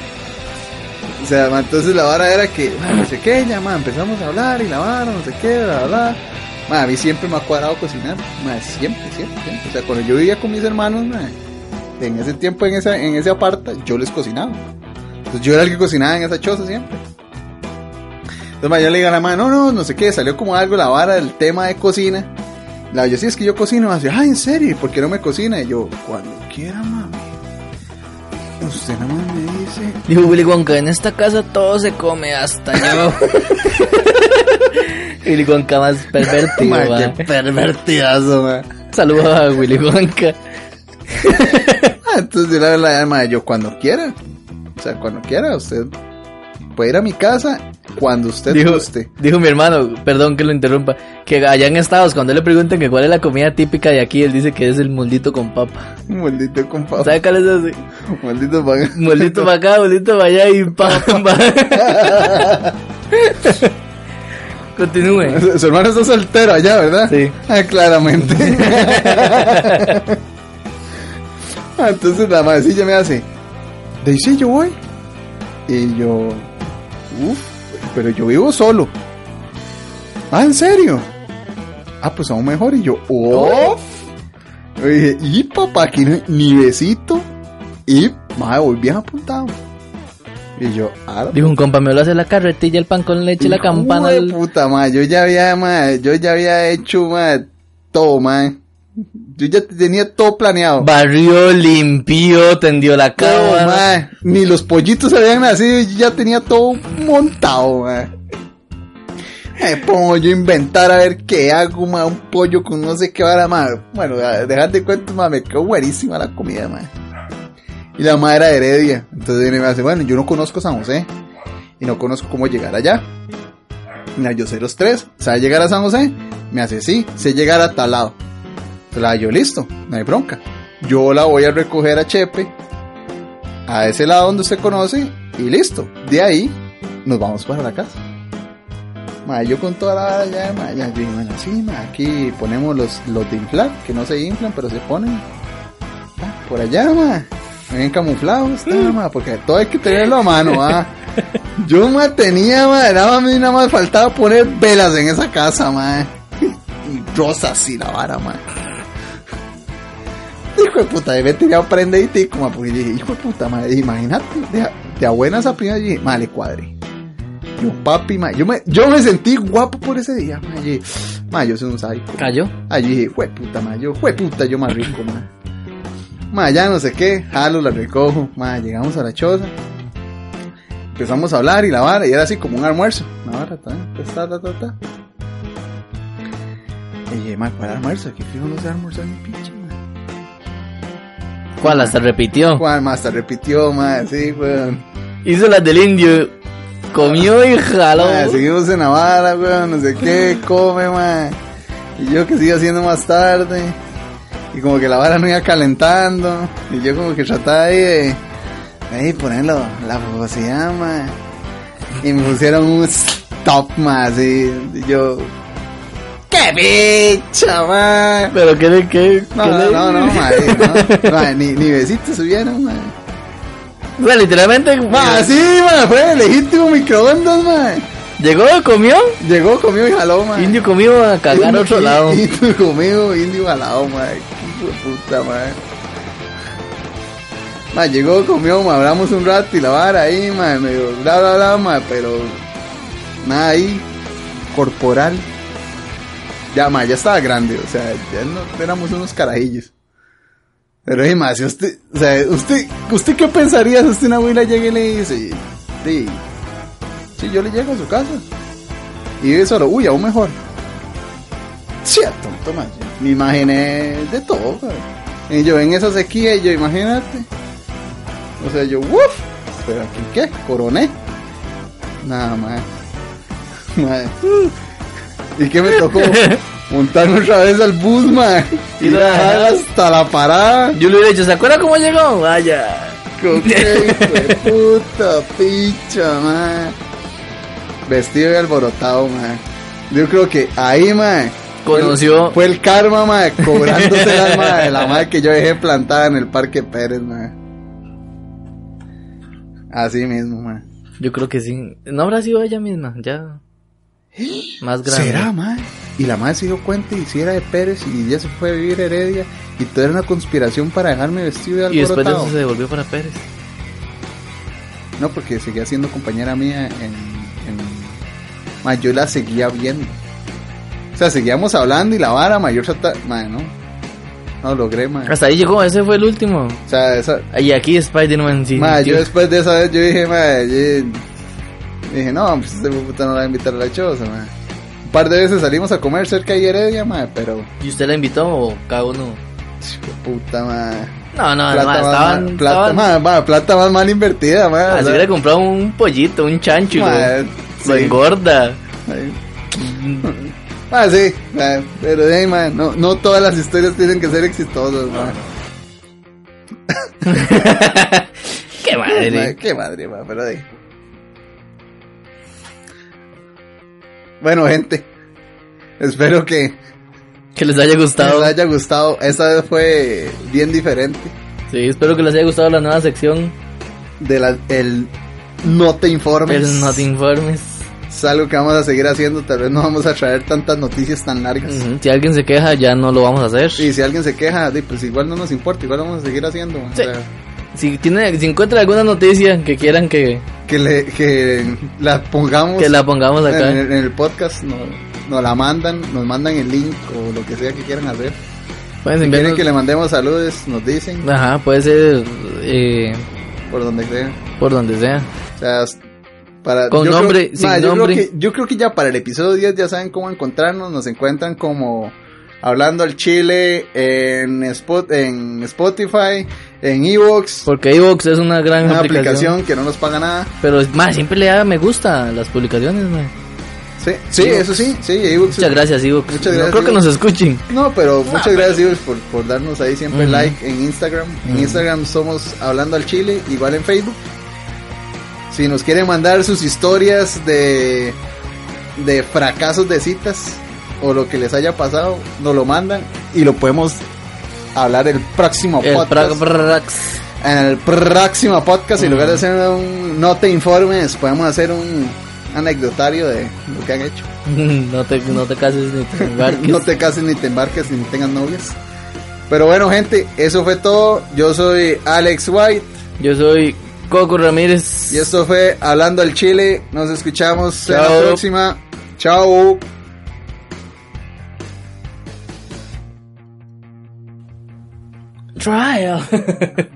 O sea, entonces la vara era que, no sé qué, ya, ma, empezamos a hablar y la vara, no sé qué, bla, bla, bla. Ma, a mí siempre me ha cuadrado cocinar, ma, siempre, siempre, siempre. O sea, cuando yo vivía con mis hermanos, ma, en ese tiempo, en esa, en ese aparta, yo les cocinaba. Entonces yo era el que cocinaba en esa choza siempre. Entonces, ma, yo le digo a la madre, no, no, no sé qué, salió como algo la vara del tema de cocina. La yo sí es que yo cocino, dice, ay, en serio, ¿y ¿por qué no me cocina? Y yo, cuando quiera, mami. Usted nada más me dice. Dijo Willy Wonka, en esta casa todo se come, hasta yo. Willy Wonka más pervertido, ma. qué pervertidazo, ma. Saludos a Willy Wonka. Ah, Entonces la llama yo cuando quiera. O sea, cuando quiera, usted puede ir a mi casa cuando usted Dijo, guste. dijo mi hermano, perdón que lo interrumpa, que allá en Estados, cuando le preguntan que cuál es la comida típica de aquí, él dice que es el moldito con papa. Maldito compa. ¿Sabe cuál es ese? Maldito paga. Moldito para acá, moldito para allá y papa. Continúe. Su hermano está soltero allá, ¿verdad? Sí. Ah, claramente. Ah, Entonces la madrecilla me hace, de ahí sí yo voy. Y yo, uff, pero yo vivo solo. Ah, ¿en serio? Ah, pues aún mejor. Y yo, oh. Yo dije, y papá, aquí no- ni besito. Y, madre, voy bien apuntado. Y yo, ah, Dijo un compa, me lo hace la carretilla, el pan con leche, la Hijo campana. de el- puta, ma, yo ya había, ma, yo ya había hecho, ma, todo, ma. Yo ya tenía todo planeado. Barrió, limpió, tendió la cama. ma. Ni los pollitos habían nacido y yo ya tenía todo montado, ma. Me pongo yo a inventar a ver qué hago, ma, un pollo con no sé qué vara, ma. Bueno, dejar de cuento, ma, me quedó buenísima la comida, ma. Y la madre era Heredia. Entonces viene y me hace, bueno, yo no conozco San José. Y no conozco cómo llegar allá. Mira, yo sé los tres. ¿Sabe llegar a San José? Me hace, sí, sé llegar a tal lado. Entonces la yo, listo, no hay bronca. Yo la voy a recoger a Chepe, a ese lado donde usted conoce, y listo. De ahí, nos vamos para la casa. Ma, yo con toda la ya, ma, ya, yo bueno, sí, ma, aquí ponemos los, los de inflar, que no se inflan, pero se ponen ah, por allá, ma. Bien camuflados, está, ma, porque todo hay que tenerlo a mano, ah. Yo, ma, tenía, ma, nada más, nada más faltaba poner velas en esa casa, ma. Y rosas y la vara, ma. Hijo de puta, me tenía prendidito, ma, porque dije, hijo de puta, ma, imagínate, de, de a buenas a primeras, dije, cuadré. Yo, papi, yo me, yo me sentí guapo por ese día, ma, yo soy un psycho. Cayó. Ahí dije, puta, ma, yo, puta, yo más rico, ma. Ma, ya no sé qué, jalo, la recojo, ma, llegamos a la choza. Empezamos a hablar y la vara, y era así como un almuerzo. La vara, ta, ta, ta, ta, ta. Y dije, ma, ¿cuál almuerzo? Aquí fijo no se almuerzo ni pinche, ma. ¿Cuál? Hasta repitió. Juan, ma, hasta repitió, ma, sí, weón. Hizo las del indio. Comió y jaló. Ma, seguimos en la vara, weón, no sé qué, come, ma. Y yo que sigo haciendo más tarde. Y como que la vara no iba calentando. Y yo como que trataba ahí de... Ahí ponerlo, la velocidad, ma. Y me pusieron un stop, así. Y yo... ¡Qué! Pero qué de qué. No, no, no, no, no. Ni, ni besitos subieron, ma. O sea, literalmente. Ma, sí, ma, fue el legítimo microondas, ma. Llegó, comió. Llegó, comió y jaló. Indio comió a cagar a Indio- otro lado. Indio conmigo, indio jalado. Qué de puta, madre. Ma, llegó, comió, ma, hablamos un rato y la vara ahí, ma, medio bla, bla, bla, ma, pero nada ahí, corporal. Ya, ma, ya estaba grande, o sea, ya no éramos unos carajillos. Pero es más, si usted, o sea, usted, ¿usted qué pensaría si usted una abuela llega y le dice, sí, sí, yo le llego a su casa y vive solo, uy, aún mejor. Cierto, yo me imaginé de todo, güey. Y yo en esa sequía, yo, imagínate. O sea, yo, uff, pero aquí qué, coroné. Nada más. Madre. ¿Y qué me tocó? Montarme otra vez al bus, man. Y la- bajar hasta la parada. Yo le hubiera dicho, ¿se acuerda cómo llegó? Vaya. Con qué hijo de puta picha, man. Vestido y alborotado, man. Yo creo que ahí, man. fue el- Conoció- Fue el karma, man, cobrándose el alma de la madre que yo dejé plantada en el Parque Pérez, man. Así mismo, man. Yo creo que sí. No habrá sido ella misma, ya. Más grande. ¿Será, man? Y la madre se dio cuenta y si era de Pérez y ya se fue a vivir Heredia y todo era una conspiración para dejarme vestido y Y después de alborotado. eso se devolvió para Pérez. No, porque seguía siendo compañera mía en... en... Yo la seguía viendo. O sea, seguíamos hablando y la vara mayor sata... Ma, no. No logré, ma. Hasta ahí llegó, ese fue el último. O sea, esa... Y aquí Spider-Man sí. Ma, yo después de esa vez yo dije, ma, yo- dije, no, pues este puta no la va a invitar a la choza, ma. Un par de veces salimos a comer cerca de Heredia, ma, pero... ¿Y usted la invitó o cada uno? Puta, ma. No, no, Plata, no, más, estaban. ma, plata, estaban ma, plata más mal invertida, ma. o Ah, si sea, hubiera comprado un pollito, un chancho, ma, lo, lo sí. engorda. Ah, sí, ah, pero ahí, man, no, no todas las historias tienen que ser exitosas, man. Qué madre. Man, Qué madre, man, pero de Bueno, gente, espero que Que les haya gustado. les haya gustado. Esta vez fue bien diferente Sí, espero que les haya gustado la nueva sección. de la, el no te informes. El no te informes. Es algo que vamos a seguir haciendo. Tal vez no vamos a traer tantas noticias tan largas. Si alguien se queja, ya no lo vamos a hacer. Y si alguien se queja, pues igual no nos importa, igual vamos a seguir haciendo. o Sí. sea, Si, tiene, si encuentran alguna noticia que quieran que, que, le, que la pongamos que la pongamos acá, en, el, en el podcast, no- nos la mandan, nos mandan el link o lo que sea que quieran hacer. pueden Si quieren que le mandemos saludos, nos dicen Ajá, puede ser eh, por donde sea. por donde sea. O sea, para, Con yo nombre, creo, sin ma, yo nombre. Creo que, yo creo que ya para el episodio 10 ya saben cómo encontrarnos. Nos encuentran como Hablando al Chile en, Spot, en Spotify, en Evox. Porque iVoox es una gran Una aplicación, aplicación que no nos paga nada. Pero más, siempre le da me gusta a las publicaciones, mae. Sí, sí, Evox. eso sí, sí, Evox. Muchas gracias. Muchas no creo que nos escuchen. No, pero muchas gracias Ives, por, por darnos ahí siempre like en Instagram. En Instagram somos Hablando al Chile, igual en Facebook. Si nos quieren mandar sus historias de, de fracasos de citas o lo que les haya pasado, nos lo mandan y lo podemos hablar el próximo El podcast. en el próximo podcast, en lugar de hacer un no te informes, podemos hacer un anecdotario de lo que han hecho. no, te, no te cases ni te embarques. no te cases ni te embarques ni tengas novias. Pero bueno, gente, eso fue todo. Yo soy Alex White Yo soy Coco Ramírez. y esto fue Hablando al Chile. Nos escuchamos en la Chao. próxima. Chao. Trial.